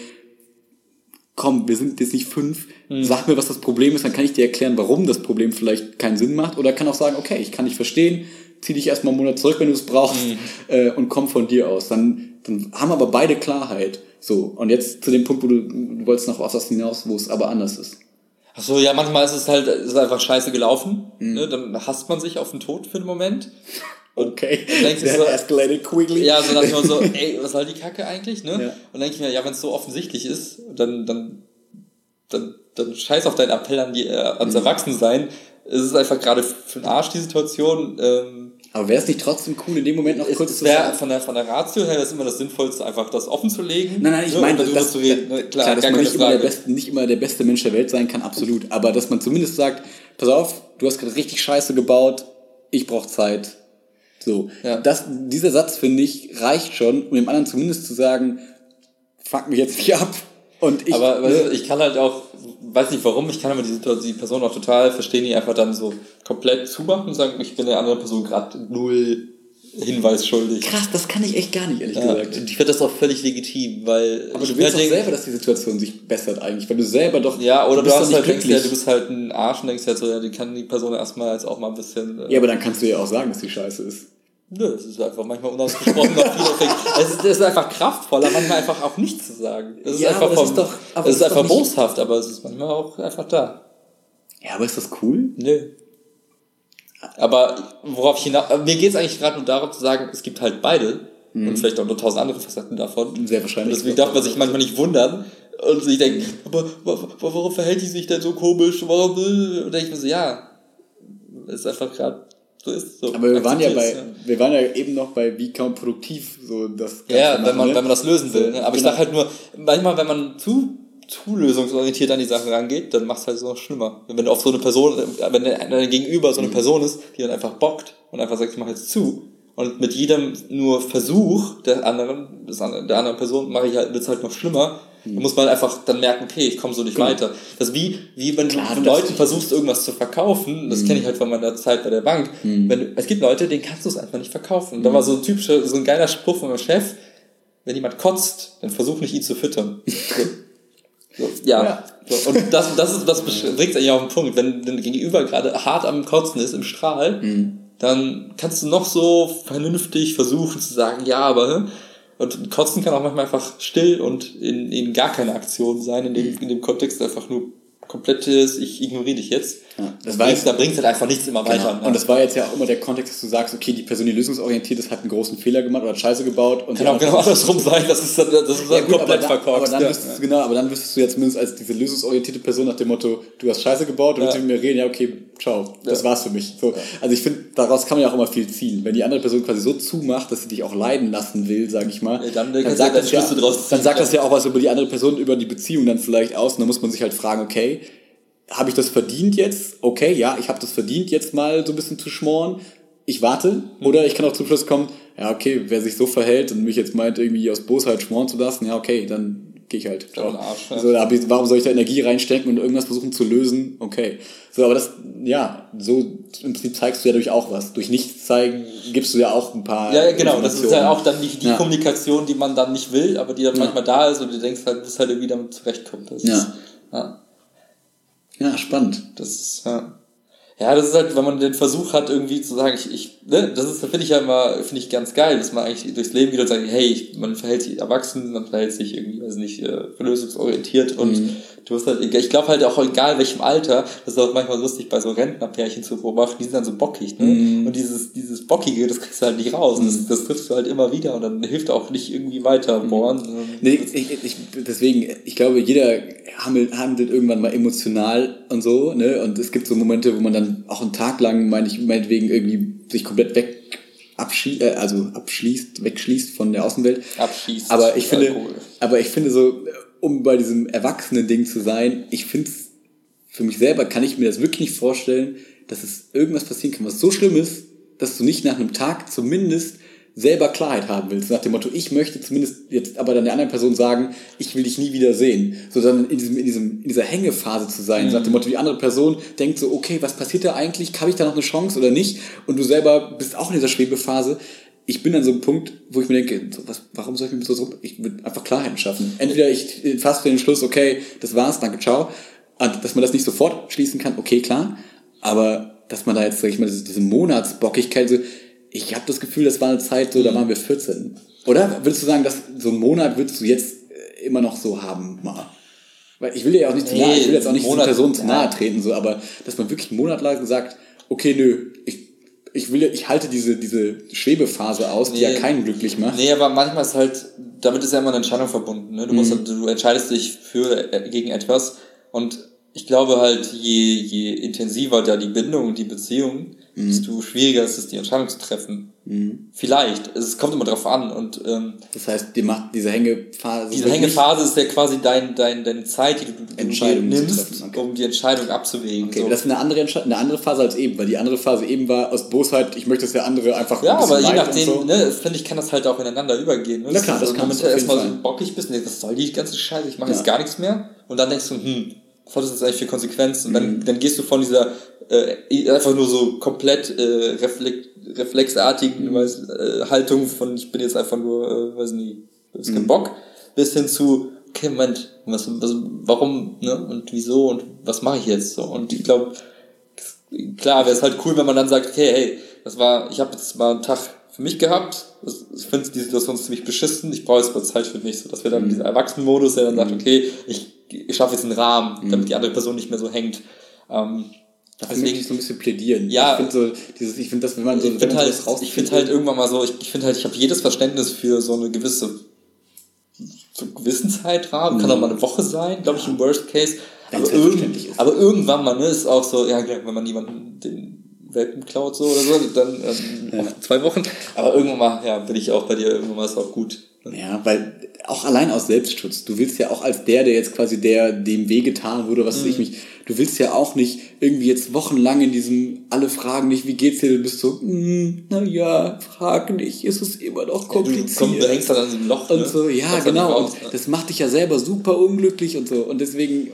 komm, wir sind jetzt nicht fünf, mhm. sag mir, was das Problem ist, dann kann ich dir erklären, warum das Problem vielleicht keinen Sinn macht oder kann auch sagen, okay, ich kann nicht verstehen, zieh dich erstmal einen Monat zurück, wenn du es brauchst mhm. äh, und komm von dir aus. Dann, dann haben aber beide Klarheit. So, und jetzt zu dem Punkt, wo du, du wolltest noch auf was hinaus, wo es aber anders ist. Ach so, ja, manchmal ist es halt ist einfach scheiße gelaufen. Mhm. Ne? Dann hasst man sich auf den Tod für einen Moment. Okay. Und denkst du so, escalated quickly. Ja, so dachte ich mir so, ey, was soll die Kacke eigentlich, ne? Ja. Und dann denke ich mir, ja, wenn es so offensichtlich ist, dann, dann, dann, dann scheiß auf deinen Appell an die, äh, ans mhm. Erwachsensein. Es ist einfach gerade für den Arsch die Situation. Ähm, aber wäre es nicht trotzdem cool, in dem Moment noch kurz zu sagen? Von der, von der Ratio her ist immer das Sinnvollste, einfach das offen zu legen. Nein, nein, ich ne, meine, das, zu reden. Ja, klar, klar dass man nicht immer, der beste, nicht immer der beste Mensch der Welt sein kann, absolut. Aber dass man zumindest sagt, pass auf, du hast gerade richtig Scheiße gebaut, ich brauche Zeit. So. Ja. Das, dieser Satz, finde ich, reicht schon, um dem anderen zumindest zu sagen, fuck mich jetzt nicht ab. Und ich, aber ne, ich kann halt auch, weiß nicht warum, ich kann aber die, die Person auch total verstehen, die einfach dann so komplett zumachen und sagen, ich bin der anderen Person gerade null Hinweis schuldig. Krass, das kann ich echt gar nicht, ehrlich ja, gesagt. Ich finde das auch völlig legitim, weil. Aber du willst doch selber, dass die Situation sich bessert eigentlich, weil du selber doch. Ja, oder du, du hast halt denkst, ja, du bist halt ein Arsch und denkst halt so, ja, die kann die Person erstmal jetzt auch mal ein bisschen. Äh ja, aber dann kannst du ja auch sagen, dass die scheiße ist. Nö, es ist einfach manchmal unausgesprochen es, ist, es ist einfach kraftvoller, manchmal einfach auch nichts zu sagen. Es ist ja, einfach, vom, ist doch, es ist einfach boshaft, aber es ist manchmal auch einfach da. Ja, aber ist das cool? Nö. Aber worauf ich hinaus, mir geht es eigentlich gerade nur darum zu sagen, es gibt halt beide mhm. und vielleicht auch nur tausend andere Facetten davon. Sehr wahrscheinlich. Und deswegen darf man sich manchmal nicht wundern und sich denken, aber warum verhält die sich denn so komisch? Warum? Und denke ich mir so, ja, ist einfach gerade so ist so. Aber wir waren ja bei, wir waren ja eben noch bei wie kaum produktiv so das Ganze Ja, wenn man, ne? wenn man das lösen will. Ne? Aber genau. ich sag halt nur, manchmal, wenn man zu zu lösungsorientiert an die Sache rangeht, dann macht es halt so noch schlimmer. Wenn du auf so eine Person, wenn dein Gegenüber so eine mhm. Person ist, die dann einfach bockt und einfach sagt, ich mache jetzt zu, und mit jedem nur Versuch der anderen, der anderen Person mache ich halt, wird's halt noch schlimmer, da muss man einfach dann merken, okay, ich komme so nicht genau. weiter. Das ist wie, wie wenn Klar, du Leuten versuchst, irgendwas zu verkaufen. Das mhm. kenne ich halt von meiner Zeit bei der Bank. Mhm. Wenn es gibt Leute, denen kannst du es einfach nicht verkaufen. Mhm. Da war so ein typischer, so ein geiler Spruch von meinem Chef. Wenn jemand kotzt, dann versuch nicht ihn zu füttern. So. So, ja. ja. So. Und das, das, ist, das bringt es eigentlich auf den Punkt. Wenn dein Gegenüber gerade hart am Kotzen ist, im Strahl, mhm. dann kannst du noch so vernünftig versuchen zu sagen, ja, aber und Kotzen kann auch manchmal einfach still und in, in gar keine Aktion sein, in dem, in dem Kontext einfach nur komplettes, ich ignoriere dich jetzt. Ja, das war da bringt halt einfach nichts immer genau. weiter. Ne? Und das war jetzt ja auch immer der Kontext, dass du sagst, okay, die Person, die lösungsorientiert ist, hat einen großen Fehler gemacht oder hat Scheiße gebaut. Und Kann auch genau andersrum sein, das ist, das ist ja, gut, komplett verkorkst. Aber dann, ja. du, genau, aber dann wüsstest du jetzt zumindest als diese lösungsorientierte Person nach dem Motto, du hast Scheiße gebaut, du willst mit mir reden, ja okay, ciao, das war's für mich. So, Also ich finde, daraus kann man ja auch immer viel ziehen. Wenn die andere Person quasi so zumacht, dass sie dich auch leiden lassen will, sage ich mal, dann, dann, sagt, das ja, dann sagt das ja auch was über die andere Person, über die Beziehung dann vielleicht aus und dann muss man sich halt fragen, okay, habe ich das verdient jetzt? Okay, ja, ich habe das verdient, jetzt mal so ein bisschen zu schmoren. Ich warte. Oder ich kann auch zum Schluss kommen, ja, okay, wer sich so verhält und mich jetzt meint, irgendwie aus Bosheit schmoren zu lassen, ja, okay, dann gehe ich halt. Arsch, ja. so, warum soll ich da Energie reinstecken und irgendwas versuchen zu lösen? Okay. So, aber das, ja, so im Prinzip zeigst du ja durch auch was. Durch nichts zeigen gibst du ja auch ein paar. Ja, genau. Das ist ja auch dann die, die ja. Kommunikation, die man dann nicht will, aber die dann ja. manchmal da ist und du denkst halt, bis halt irgendwie damit zurechtkommt. Das ja. Ist, ja. Ja, spannend. Das ist, ja. Ja, das ist halt, wenn man den Versuch hat, irgendwie zu sagen, ich, ich ne, das ist, finde ich ja immer, finde ich ganz geil, dass man eigentlich durchs Leben geht und sagt, hey, ich, man verhält sich erwachsen, man verhält sich irgendwie, weiß nicht, äh, lösungsorientiert und mhm. du hast halt, ich glaube halt auch egal welchem Alter, das ist auch manchmal lustig bei so Rentnerpärchen zu beobachten, die sind dann so bockig, ne? Mhm. Und dieses, dieses Bockige, das kriegst du halt nicht raus. Mhm. Das, das triffst du halt immer wieder und dann hilft auch nicht irgendwie weiter mhm. bohren. Nee, ich, ich, deswegen, ich glaube, jeder handelt, handelt irgendwann mal emotional und so, ne? Und es gibt so Momente, wo man dann auch einen Tag lang, meine ich, meinetwegen irgendwie sich komplett weg abschließt, äh, also abschließt, wegschließt von der Außenwelt. Abschließt. Aber ich finde, Alkohol. aber ich finde so, um bei diesem Erwachsenen-Ding zu sein, ich finde es, für mich selber kann ich mir das wirklich nicht vorstellen, dass es irgendwas passieren kann, was so schlimm ist, dass du nicht nach einem Tag zumindest selber Klarheit haben willst. Nach dem Motto, ich möchte zumindest jetzt aber dann der anderen Person sagen, ich will dich nie wieder sehen. So dann in, diesem, in, diesem, in dieser Hängephase zu sein. Mhm. Nach dem Motto, die andere Person denkt so, okay, was passiert da eigentlich? Habe ich da noch eine Chance oder nicht? Und du selber bist auch in dieser Schwebephase. Ich bin an so einem Punkt, wo ich mir denke, so, was, warum soll ich mir so so, ich will einfach Klarheiten schaffen. Entweder ich fasse den Schluss, okay, das war's, danke, ciao. Und dass man das nicht sofort schließen kann, okay, klar. Aber dass man da jetzt, sag ich mal, diese Monatsbockigkeit, so, ich habe das Gefühl, das war eine Zeit, so, da waren wir 14. Oder? Würdest du sagen, dass so einen Monat würdest du jetzt äh, immer noch so haben, mal? Weil ich will ja auch nicht zu nahe, ich will jetzt auch nicht Monat, dieser Person zu nahe treten, so, aber dass man wirklich einen Monat lang sagt, okay, nö, ich, ich will, ich halte diese, diese Schwebephase aus, die nee, ja keinen glücklich macht. Nee, aber manchmal ist halt, damit ist ja immer eine Entscheidung verbunden, ne? Du mhm. musst, halt, du entscheidest dich für, äh, gegen etwas und ich glaube halt, je, je intensiver da die Bindung und die Beziehung, mhm. desto schwieriger ist es, die Entscheidung zu treffen. Mhm. Vielleicht. Es kommt immer drauf an. Und, ähm, das heißt, die macht diese Hängephase. Diese Hängephase ist ja quasi dein, dein, deine Zeit, die du, du nimmst, okay. um die Entscheidung abzuwägen. Okay, so. das ist eine andere, eine andere Phase als eben, weil die andere Phase eben war aus Bosheit, ich möchte, dass der andere einfach. Ja, ein aber je nachdem, so. ne, finde ich, kann das halt auch ineinander übergehen. Ne? Na klar, das, das kann man. Wenn du erstmal so bockig bist, nee, was soll die ganze Scheiße, ich mache ja. jetzt gar nichts mehr. Und dann denkst du, hm, was hat das eigentlich für Konsequenzen? Und dann, mhm. dann gehst du von dieser äh, einfach nur so komplett äh, reflex, reflexartigen mhm. weiß, äh, Haltung von ich bin jetzt einfach nur, äh, weiß nicht, ist kein mhm. Bock, bis hin zu, okay, Moment, was, was, warum ne? und wieso und was mache ich jetzt so? Und ich glaube, klar wäre es halt cool, wenn man dann sagt, okay, hey, das war, ich habe jetzt mal einen Tag für mich gehabt. Ich finde die Situation ziemlich beschissen. Ich brauche jetzt mal Zeit für mich, so dass wir dann mhm. diesen Erwachsenenmodus, der dann sagt, okay, ich ich schaffe jetzt einen Rahmen, mhm. damit die andere Person nicht mehr so hängt. Ähm, Deswegen möchte ich so ein bisschen plädieren. Ja, ich finde so dieses, ich finde das, wenn man so, ich finde halt, ich finde halt irgendwann mal so, ich, ich finde halt, ich habe jedes Verständnis für so eine gewisse, so einen gewissen Zeitrahmen, mhm. kann auch mal eine Woche sein, glaube ich, im Worst Case. Aber, irgend, aber, irgendwann mal, ne, ist auch so, ja, wenn man jemanden den Welpen klaut so oder so, dann ähm, ja. zwei Wochen. Aber irgendwann mal, ja, bin ich auch bei dir, irgendwann mal ist auch gut. Ja, weil auch allein aus Selbstschutz. Du willst ja auch als der, der jetzt quasi der dem wehgetan wurde, was mhm. ich mich, du willst ja auch nicht irgendwie jetzt wochenlang in diesem alle fragen nicht, wie geht's dir, du bist so, mm, naja, frag nicht, ist es immer noch kompliziert. Ja, du, komm, du hängst dann an diesem Loch. Und ne? so, ja, genau. Raus, und ne? das macht dich ja selber super unglücklich und so. Und deswegen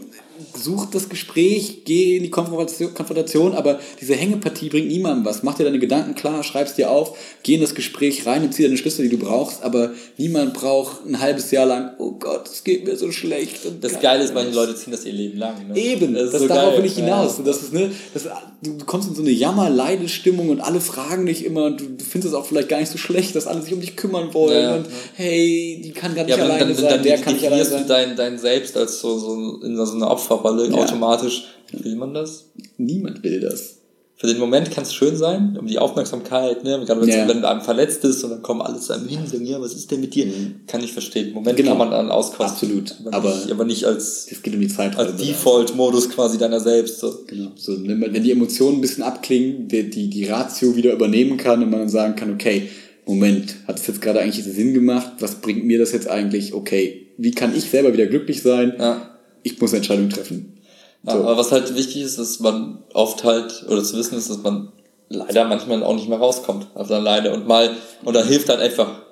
such das Gespräch, geh in die Konfrontation, aber diese Hängepartie bringt niemandem was. Mach dir deine Gedanken klar, schreib's dir auf, geh in das Gespräch rein und zieh deine Schlüsse, die du brauchst, aber niemand braucht ein halbes Jahr lang, oh Gott, es geht mir so schlecht. das Geile ist, manche Leute ziehen das ihr Leben lang. Ne? Eben, das, das so darauf will ich hinaus. Ja. Das ist, ne, das, du kommst in so eine Jammer-Leidestimmung und alle fragen dich immer und du, du, findest es auch vielleicht gar nicht so schlecht, dass alle sich um dich kümmern wollen ja, und hey, die kann gar nicht ja, alleine dann, sein, dann, der kann nicht alleine sein. Dein, dein Selbst als so, so in so einer Opferrolle ja. automatisch. Will man das? Niemand will das. Für den Moment kann es schön sein, um die Aufmerksamkeit, ne? Gerade ja. wenn du einem verletzt ist und dann kommen alle zu einem hin und sagen, ja, was ist denn mit dir? Mhm. Kann ich verstehen. Im Moment genau. kann man dann auskosten. Absolut. Aber, aber, nicht, aber nicht als, es geht um die Zeit als Default-Modus quasi deiner selbst. So. Genau. So, wenn, man, wenn die Emotionen ein bisschen abklingen, die, die, die Ratio wieder übernehmen kann und man dann sagen kann, okay, Moment, hat es jetzt gerade eigentlich Sinn gemacht? Was bringt mir das jetzt eigentlich? Okay, wie kann ich selber wieder glücklich sein? Ja ich muss eine Entscheidung treffen. So. aber was halt wichtig ist, dass man oft halt, oder zu wissen ist, dass man leider manchmal auch nicht mehr rauskommt auf der Leine und mal, und da hilft halt einfach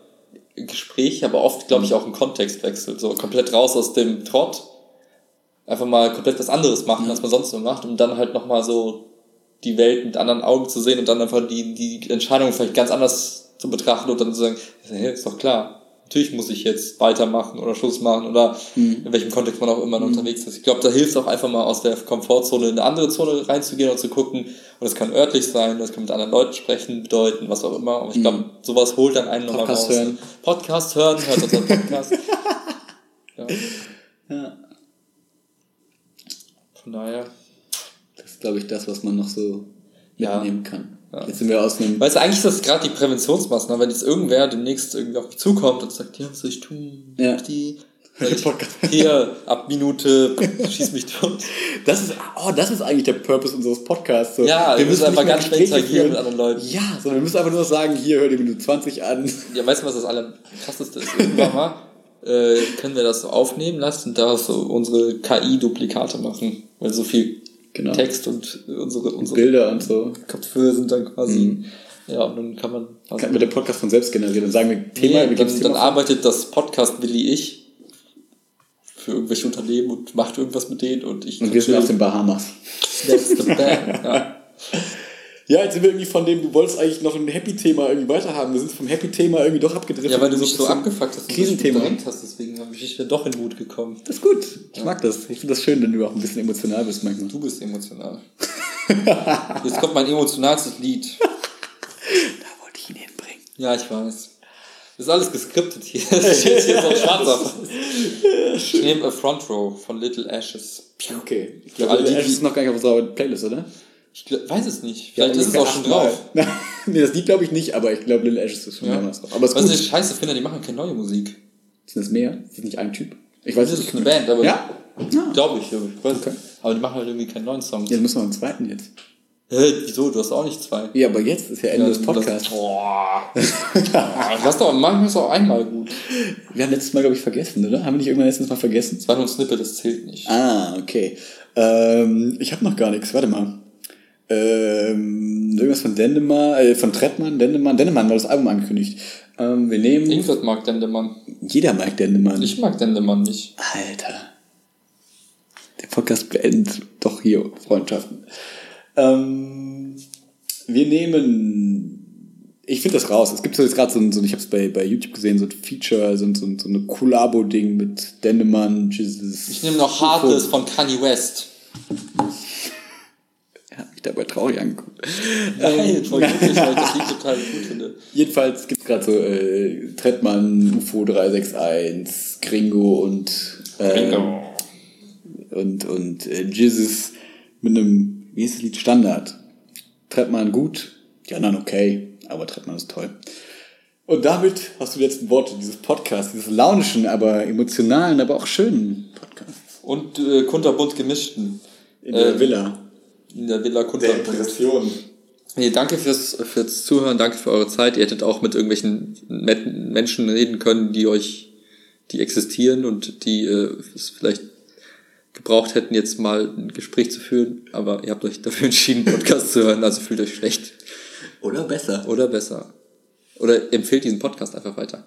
Gespräch, aber oft, glaube ich, auch ein Kontextwechsel, so komplett raus aus dem Trott, einfach mal komplett was anderes machen, mhm. als man sonst so macht, um dann halt nochmal so die Welt mit anderen Augen zu sehen und dann einfach die, die Entscheidung vielleicht ganz anders zu betrachten und dann zu sagen, hey, ist doch klar, natürlich muss ich jetzt weitermachen oder Schluss machen oder mhm. in welchem Kontext man auch immer mhm. unterwegs ist. Ich glaube, da hilft es auch einfach mal aus der Komfortzone in eine andere Zone reinzugehen und zu gucken. Und das kann örtlich sein, das kann mit anderen Leuten sprechen, bedeuten, was auch immer. Und ich glaube, mhm. sowas holt dann einen nochmal raus. Hören. Podcast hören, hört unseren Podcast. ja. ja. Von daher. Das ist, glaube ich, das, was man noch so mitnehmen ja. kann. Ja. Jetzt sind wir aus einem. Weißt du, eigentlich ist das gerade die Präventionsmaßnahme, wenn jetzt irgendwer demnächst irgendwie auf mich zukommt und sagt, ja, was soll ich tun? Ja. Die, hier, ab Minute, schieß mich tot. Das ist, oh, das ist eigentlich der Purpose unseres Podcasts. So, ja, wir müssen einfach ganz schnell interagieren mit anderen Leuten. Ja, sondern wir müssen einfach nur sagen, hier, hör dir Minute 20 an. Ja, weißt du, was das allerkrasseste ist? Irgendwann mal äh, können wir das so aufnehmen lassen und da so unsere KI-Duplikate machen, weil so viel genau. Text und unsere, unsere Bilder und so. Kopfhörer sind dann quasi. Mhm. Ja, und dann kann man. Also Kann wir den Podcast von selbst generieren und sagen wir Thema, nee, wir dann, dann Thema vor. arbeitet das Podcast Willi ich für irgendwelche Unternehmen und macht irgendwas mit denen und ich. Und wir sind auf den Bahamas. That's the band. Ja. Ja, jetzt sind wir irgendwie von dem, du wolltest eigentlich noch ein Happy-Thema irgendwie weiterhaben. Wir sind vom Happy-Thema irgendwie doch abgedriftet. ja, weil du mich so abgefuckt hast und Krisenthema. verdrängt hast, deswegen habe ich ja doch in Mut gekommen. Das ist gut. Ich mag das. Ich finde das schön, wenn du auch ein bisschen emotional bist manchmal. Du bist emotional. Jetzt kommt mein emotionalstes Lied. Da wollte ich ihn hinbringen. Ja, ich weiß. Das ist alles geskriptet hier. Das steht hier so schwarz auf. Ich nehme A Front Row von Little Ashes. Okay. Ich glaube, alle die, Ash die- ist noch gar nicht auf unserer Playlist, oder? Ich weiß es nicht. Vielleicht ist es auch schon drauf. nee, das Lied glaube ich nicht, aber ich glaube, Lil Ash ist schon Ja. mehrmals drauf. Aber es ist Was ich scheiße finde, die machen keine neue Musik. Sind das mehr? Ist das nicht ein Typ? Ich weiß Das es ist nicht. eine Band, aber Ja? Ja. glaube ich. ja, ich weiß. Okay. Aber die machen halt irgendwie keinen neuen Song. Ja, dann müssen wir einen zweiten jetzt. Hä, wieso? Du hast auch nicht zwei. Ja, aber jetzt ist ja Ende Ja, des das- Podcasts. Boah. Lass doch, manchmal ist auch einmal gut. Wir haben letztes Mal, glaube ich, vergessen, oder? Haben wir nicht irgendwann letztes Mal vergessen? Das war nur ein Snippet, das zählt nicht. Ah, okay. Ähm, ich habe noch gar nichts. Warte mal. Ähm, irgendwas von Dendemann, äh, von Trettmann, Dendemann. Dendemann war das Album angekündigt. Ähm, wir nehmen. Irgendwas mag Dendemann. Jeder mag Dendemann. Ich mag Dendemann nicht. Alter. Der Podcast beendet doch hier Freundschaften. Ähm, wir nehmen. Ich finde das raus. Es gibt so jetzt gerade so ein, so ein, ich habe es bei, bei YouTube gesehen, so ein Feature, so, ein- so, ein- so eine Collabo-Ding mit Dendemann, Jesus. Ich nehme noch Heartless von Kanye West. Mich dabei traurig angeguckt. Nein, voll glücklich, weil ich das Lied total gut finde. Jedenfalls gibt es gerade so äh, Trettmann, UFO 361, Gringo und äh, und, und äh, Jesus mit einem, wie ist das Lied, Standard. Trettmann gut, die anderen okay, aber Trettmann ist toll. Und damit hast du die letzten Worte dieses Podcasts, dieses launischen, aber emotionalen, aber auch schönen Podcasts. Und äh, kunterbunt gemischten. In der Äh, Villa. In der Villa Kunterbunt. Impression. Nee, danke fürs, fürs Zuhören, danke für eure Zeit. Ihr hättet auch mit irgendwelchen netten Menschen reden können, die euch, die existieren und die äh, es vielleicht gebraucht hätten, jetzt mal ein Gespräch zu führen. Aber ihr habt euch dafür entschieden, Podcast zu hören, also fühlt euch schlecht. Oder besser. Oder besser. Oder empfehlt diesen Podcast einfach weiter.